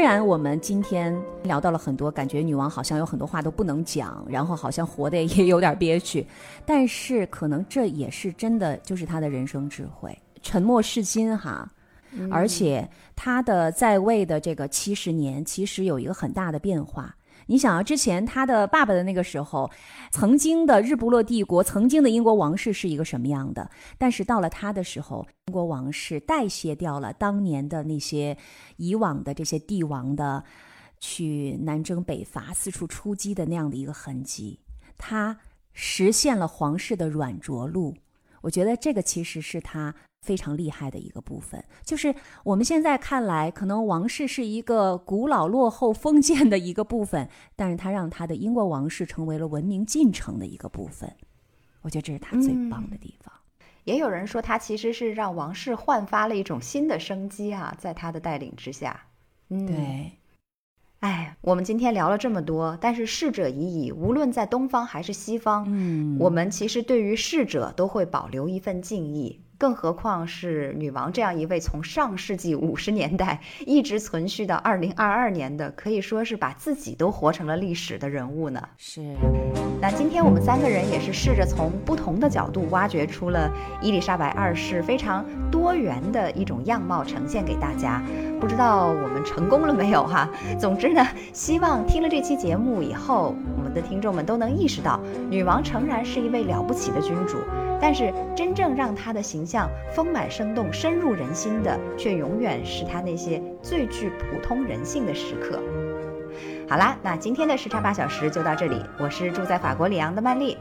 S2: 然我们今天聊到了很多，感觉女王好像有很多话都不能讲，然后好像活得也有点憋屈，但是可能这也是真的，就是她的人生智慧，沉默是金哈。而且她的在位的这个七十年，其实有一个很大的变化。你想啊，之前他的爸爸的那个时候，曾经的日不落帝国，曾经的英国王室是一个什么样的？但是到了他的时候，英国王室代谢掉了当年的那些以往的这些帝王的去南征北伐、四处出击的那样的一个痕迹，他实现了皇室的软着陆。我觉得这个其实是他。非常厉害的一个部分，就是我们现在看来，可能王室是一个古老、落后、封建的一个部分，但是他让他的英国王室成为了文明进程的一个部分。我觉得这是他最棒的地方。
S4: 也有人说，他其实是让王室焕发了一种新的生机啊，在他的带领之下。
S2: 嗯，对。
S4: 哎，我们今天聊了这么多，但是逝者已矣，无论在东方还是西方，
S2: 嗯，
S4: 我们其实对于逝者都会保留一份敬意。更何况是女王这样一位从上世纪五十年代一直存续到二零二二年的，可以说是把自己都活成了历史的人物呢。
S2: 是。
S4: 那今天我们三个人也是试着从不同的角度挖掘出了伊丽莎白二世非常多元的一种样貌呈现给大家。不知道我们成功了没有哈？总之呢，希望听了这期节目以后，我们的听众们都能意识到，女王诚然是一位了不起的君主。但是，真正让他的形象丰满生动、深入人心的，却永远是他那些最具普通人性的时刻。好啦，那今天的时差八小时就到这里。我是住在法国里昂的曼丽，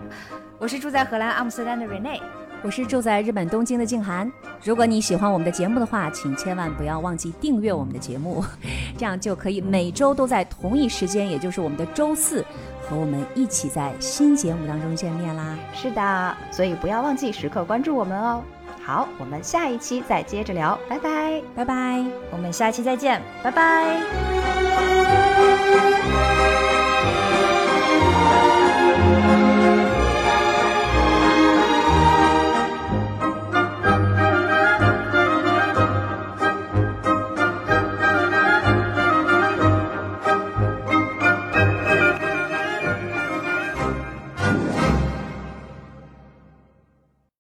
S5: 我是住在荷兰阿姆斯特丹的 Rene。
S2: 我是住在日本东京的静涵。如果你喜欢我们的节目的话，请千万不要忘记订阅我们的节目，这样就可以每周都在同一时间，也就是我们的周四，和我们一起在新节目当中见面啦。
S4: 是的，所以不要忘记时刻关注我们哦。好，我们下一期再接着聊，拜拜，
S2: 拜拜，
S5: 我们下期再见，拜拜。